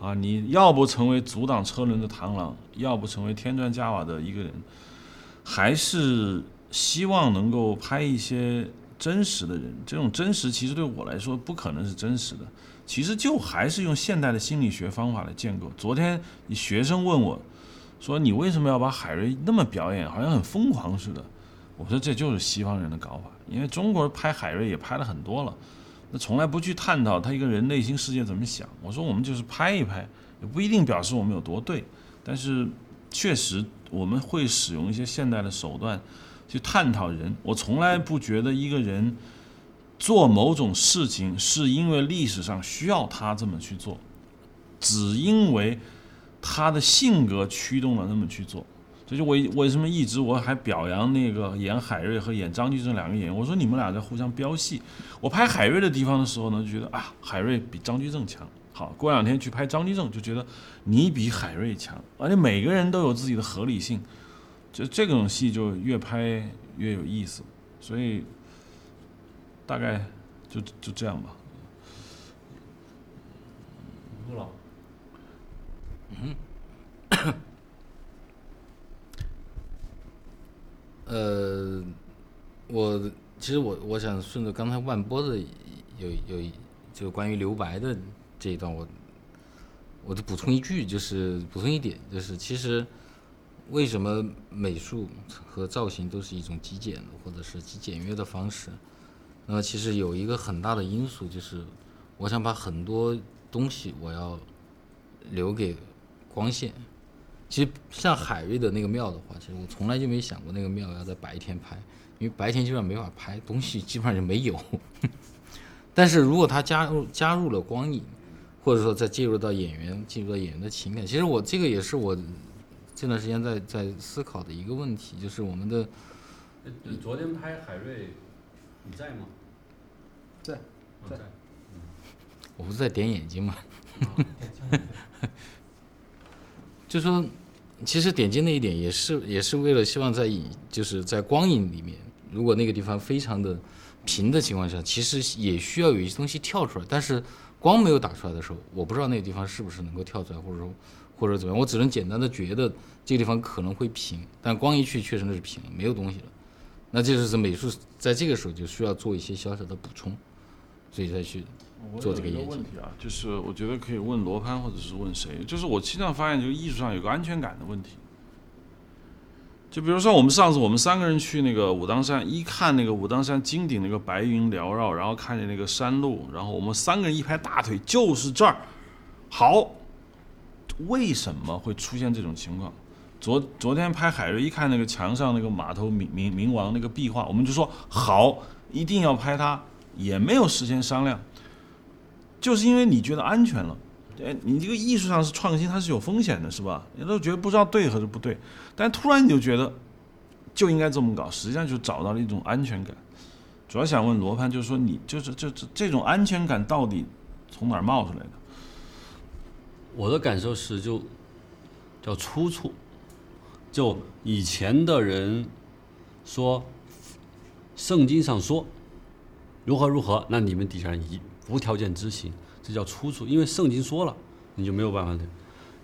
啊，你要不成为阻挡车轮的螳螂，要不成为添砖加瓦的一个人，还是希望能够拍一些真实的人。这种真实其实对我来说不可能是真实的，其实就还是用现代的心理学方法来建构。昨天你学生问我，说你为什么要把海瑞那么表演，好像很疯狂似的？我说这就是西方人的搞法，因为中国拍海瑞也拍了很多了，那从来不去探讨他一个人内心世界怎么想。我说我们就是拍一拍，也不一定表示我们有多对，但是确实我们会使用一些现代的手段去探讨人。我从来不觉得一个人做某种事情是因为历史上需要他这么去做，只因为他的性格驱动了那么去做。这就我为什么一直我还表扬那个演海瑞和演张居正两个演员，我说你们俩在互相飙戏。我拍海瑞的地方的时候呢，就觉得啊海瑞比张居正强。好，过两天去拍张居正，就觉得你比海瑞强，而且每个人都有自己的合理性，就这种戏就越拍越有意思。所以大概就就这样吧。陆老，呃，我其实我我想顺着刚才万波的有有就关于留白的这一段，我我就补充一句，就是补充一点，就是其实为什么美术和造型都是一种极简的或者是极简约的方式？那么其实有一个很大的因素就是，我想把很多东西我要留给光线。其实像海瑞的那个庙的话，其实我从来就没想过那个庙要在白天拍，因为白天基本上没法拍，东西基本上就没有。但是如果他加入加入了光影，或者说再介入到演员，进入到演员的情感，其实我这个也是我这段时间在在思考的一个问题，就是我们的你昨天拍海瑞，你在吗？在在。我不是在点眼睛吗？就说，其实点睛那一点也是也是为了希望在影就是在光影里面，如果那个地方非常的平的情况下，其实也需要有一些东西跳出来，但是光没有打出来的时候，我不知道那个地方是不是能够跳出来，或者说或者怎么样，我只能简单的觉得这个地方可能会平，但光一去确实那是平，没有东西了。那这就是美术在这个时候就需要做一些小小的补充，所以再去做这个我有一演技问题啊，就是我觉得可以问罗攀或者是问谁，就是我经常发现，这个艺术上有个安全感的问题。就比如说，我们上次我们三个人去那个武当山，一看那个武当山金顶那个白云缭绕，然后看见那个山路，然后我们三个人一拍大腿，就是这儿，好。为什么会出现这种情况？昨昨天拍海瑞，一看那个墙上那个码头冥冥冥王那个壁画，我们就说好，一定要拍它，也没有事先商量。就是因为你觉得安全了，哎，你这个艺术上是创新，它是有风险的，是吧？你都觉得不知道对还是不对，但突然你就觉得就应该这么搞，实际上就找到了一种安全感。主要想问罗盘，就是说你就是就这这种安全感到底从哪儿冒出来的？我的感受是就叫出处，就以前的人说圣经上说如何如何，那你们底下人一无条件执行，这叫出处，因为圣经说了，你就没有办法的。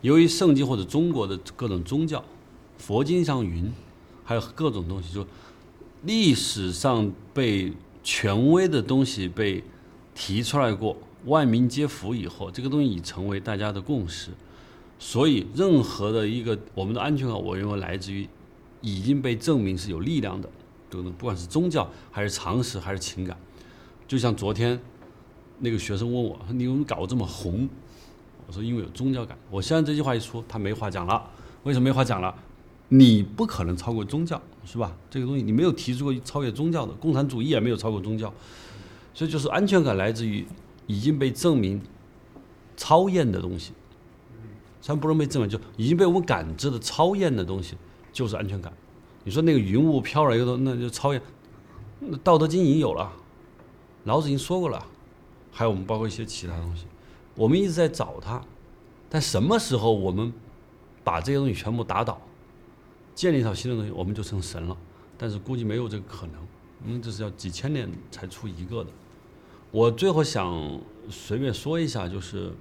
由于圣经或者中国的各种宗教，佛经上云，还有各种东西，就历史上被权威的东西被提出来过，万民皆服以后，这个东西已成为大家的共识。所以，任何的一个我们的安全感，我认为来自于已经被证明是有力量的，这个不管是宗教还是常识还是情感。就像昨天那个学生问我：“你为什么搞这么红？”我说：“因为有宗教感。”我现在这句话一说，他没话讲了。为什么没话讲了？你不可能超过宗教，是吧？这个东西你没有提出过超越宗教的，共产主义也没有超过宗教，所以就是安全感来自于已经被证明超验的东西。虽然不能被证明，就已经被我们感知的超验的东西，就是安全感。你说那个云雾飘来一个，那就超验。那《道德经》已经有了，老子已经说过了，还有我们包括一些其他东西，我们一直在找它，但什么时候我们把这些东西全部打倒？建立一套新的东西，我们就成神了。但是估计没有这个可能，因为这是要几千年才出一个的。我最后想随便说一下，就是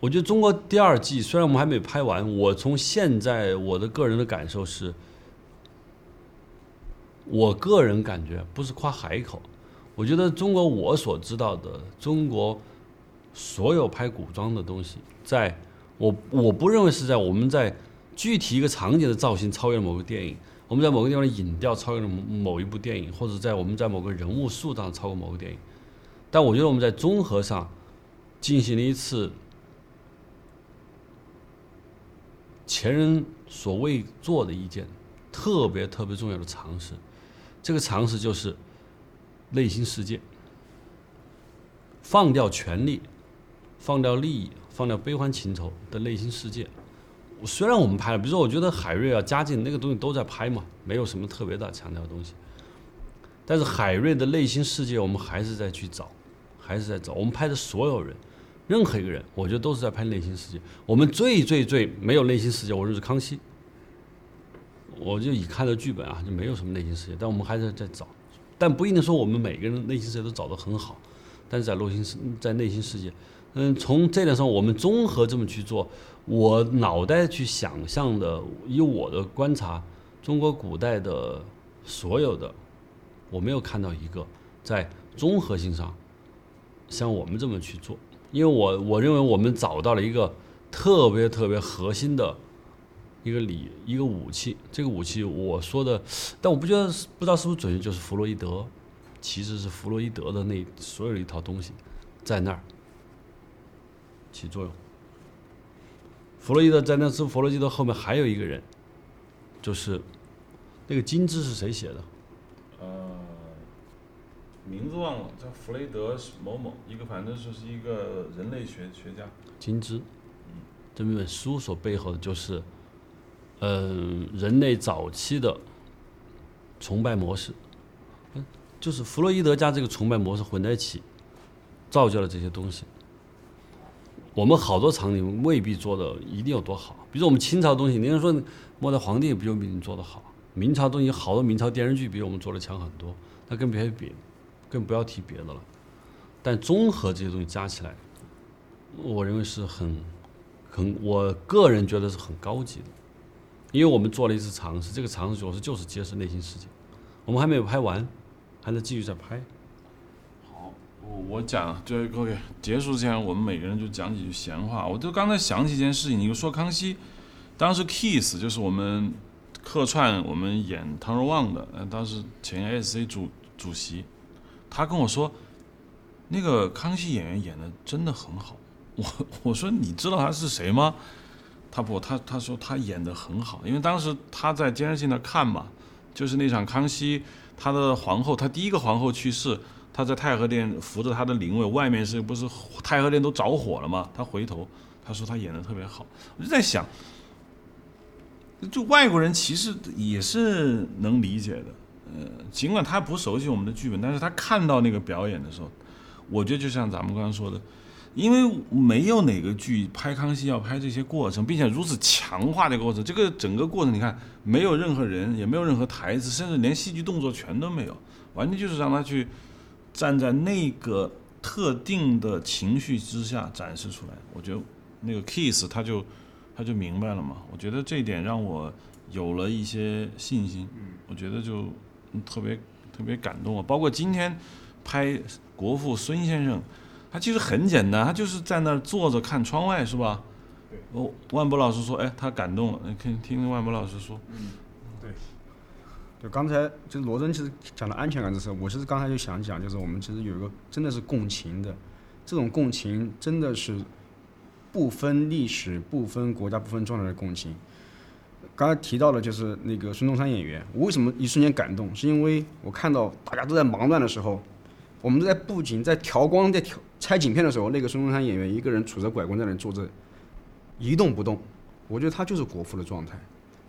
我觉得中国第二季虽然我们还没拍完，我从现在我的个人的感受是，我个人感觉不是夸海口，我觉得中国我所知道的中国所有拍古装的东西，在我我不认为是在我们在具体一个场景的造型超越某个电影，我们在某个地方的影调超越了某一部电影，或者在我们在某个人物塑造超过某个电影。但我觉得我们在综合上进行了一次前人所未做的一件特别特别重要的尝试。这个尝试就是内心世界，放掉权力，放掉利益，放掉悲欢情仇的内心世界。虽然我们拍了，比如说，我觉得海瑞啊、嘉靖那个东西都在拍嘛，没有什么特别大强调的东西。但是海瑞的内心世界，我们还是在去找，还是在找。我们拍的所有人，任何一个人，我觉得都是在拍内心世界。我们最最最没有内心世界，我认识康熙。我就以看的剧本啊，就没有什么内心世界，但我们还是在找。但不一定说我们每个人内心世界都找得很好，但是在内心世在内心世界，嗯，从这点上我们综合这么去做。我脑袋去想象的，以我的观察，中国古代的所有的，我没有看到一个在综合性上像我们这么去做，因为我我认为我们找到了一个特别特别核心的一个理一个武器，这个武器我说的，但我不觉得不知道是不是准确，就是弗洛伊德，其实是弗洛伊德的那所有的一套东西在那儿起作用。弗洛伊德在那之弗洛伊德后面还有一个人，就是那个金枝是谁写的？呃，名字忘了，叫弗雷德某某，一个反正就是一个人类学学家。金枝，嗯这本书所背后的就是，嗯、人类早期的崇拜模式，嗯，就是弗洛伊德加这个崇拜模式混在一起，造就了这些东西。我们好多场景未必做的一定有多好，比如说我们清朝的东西，您说末代皇帝不就比你做的好？明朝东西好多明朝电视剧比我们做的强很多，那跟别人比，更不要提别的了。但综合这些东西加起来，我认为是很很，我个人觉得是很高级的，因为我们做了一次尝试，这个尝试主要是就是揭示内心世界，我们还没有拍完，还在继续在拍。好，我讲就 OK，结束之前我们每个人就讲几句闲话。我就刚才想起一件事情，你就说康熙，当时 Kiss 就是我们客串我们演汤若望的，呃，当时前 SC 主主席，他跟我说，那个康熙演员演的真的很好。我 我说你知道他是谁吗？他不，他他说他演的很好，因为当时他在监视器那看嘛，就是那场康熙他的皇后，他第一个皇后去世，他在太和殿扶着他的灵位，外面是不是太和殿都着火了嘛？他回头他说他演的特别好，我就在想，就外国人其实也是能理解的，呃，尽管他不熟悉我们的剧本，但是他看到那个表演的时候，我觉得就像咱们刚刚说的，因为没有哪个剧拍康熙要拍这些过程，并且如此强化的过程，这个整个过程你看没有任何人，也没有任何台词，甚至连戏剧动作全都没有，完全就是让他去站在那个特定的情绪之下展示出来。我觉得那个 Kiss 他就他就明白了嘛，我觉得这一点让我有了一些信心，我觉得就嗯特别特别感动啊。包括今天拍国父孙先生，他其实很简单，他就是在那儿坐着看窗外，是吧？哦，万博老师说，哎，他感动了，你可以听听万博老师说。对就刚才就是罗真其实讲到安全感这事，我其实刚才就想讲，就是我们其实有一个真的是共情的，这种共情真的是不分历史、不分国家、不分状态的共情。刚才提到的就是那个孙中山演员，我为什么一瞬间感动？是因为我看到大家都在忙乱的时候，我们都在布景、在调光、在调拆景片的时候，那个孙中山演员一个人杵着拐棍在那坐着，一动不动。我觉得他就是国父的状态，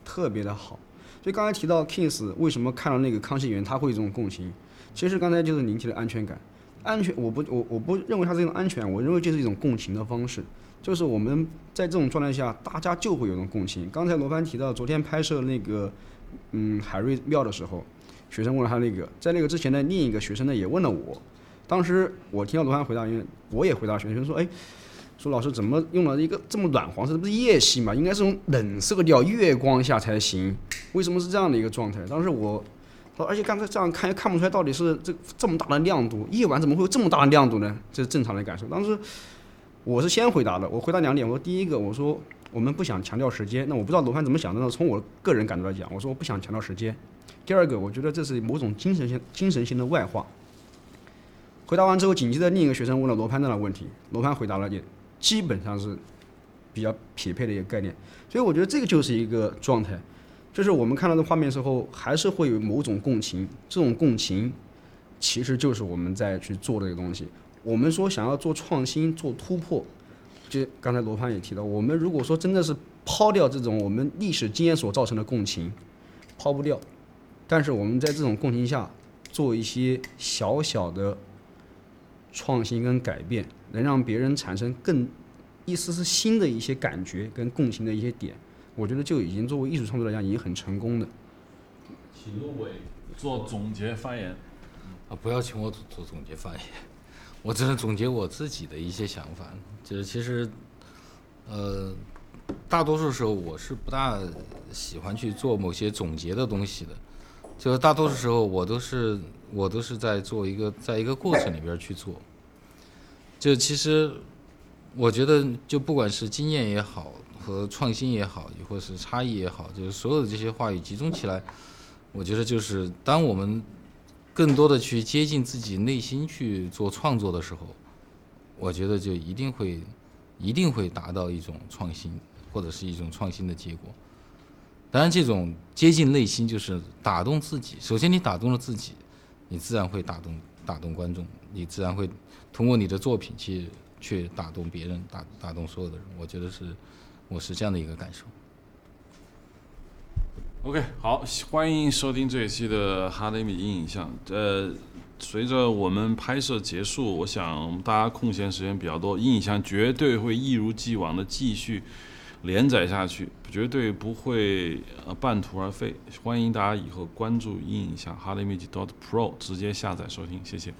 特别的好。所以刚才提到 Kings 为什么看到那个康熙演员他会有这种共情，其实刚才就是您提的安全感。安全，我不我我不认为它是一种安全，我认为这是一种共情的方式。就是我们在这种状态下，大家就会有种共情。刚才罗帆提到，昨天拍摄那个嗯海瑞庙的时候，学生问了他那个，在那个之前呢，另一个学生呢也问了我，当时我听到罗帆回答，因为我也回答学生说，哎。说老师怎么用了一个这么暖黄色？这不是夜戏嘛？应该是种冷色调，月光下才行。为什么是这样的一个状态？当时我，而且刚才这样看也看不出来到底是这这么大的亮度，夜晚怎么会有这么大的亮度呢？这是正常的感受。当时我是先回答的，我回答两点。我说第一个，我说我们不想强调时间。那我不知道罗盘怎么想的呢？从我个人感受来讲，我说我不想强调时间。第二个，我觉得这是某种精神性、精神性的外化。回答完之后，紧接着另一个学生问了罗盘这样的问题，罗盘回答了也。基本上是比较匹配的一个概念，所以我觉得这个就是一个状态，就是我们看到的画面时候，还是会有某种共情，这种共情其实就是我们在去做这个东西。我们说想要做创新、做突破，就刚才罗盘也提到，我们如果说真的是抛掉这种我们历史经验所造成的共情，抛不掉，但是我们在这种共情下做一些小小的创新跟改变。能让别人产生更一丝丝新的一些感觉跟共情的一些点，我觉得就已经作为艺术创作来讲已经很成功的。请陆伟做总结发言。啊，不要请我做做总结发言，我只能总结我自己的一些想法。就是其实，呃，大多数时候我是不大喜欢去做某些总结的东西的。就是大多数时候我都是我都是在做一个在一个过程里边去做。就其实，我觉得就不管是经验也好，和创新也好，或是差异也好，就是所有的这些话语集中起来，我觉得就是当我们更多的去接近自己内心去做创作的时候，我觉得就一定会一定会达到一种创新，或者是一种创新的结果。当然，这种接近内心就是打动自己。首先，你打动了自己，你自然会打动打动观众，你自然会。通过你的作品去去打动别人，打打动所有的人，我觉得是我是这样的一个感受。OK，好，欢迎收听这一期的哈雷米影像。呃，随着我们拍摄结束，我想大家空闲时间比较多，影像绝对会一如既往的继续连载下去，绝对不会呃半途而废。欢迎大家以后关注影像哈雷米 dot pro，直接下载收听，谢谢。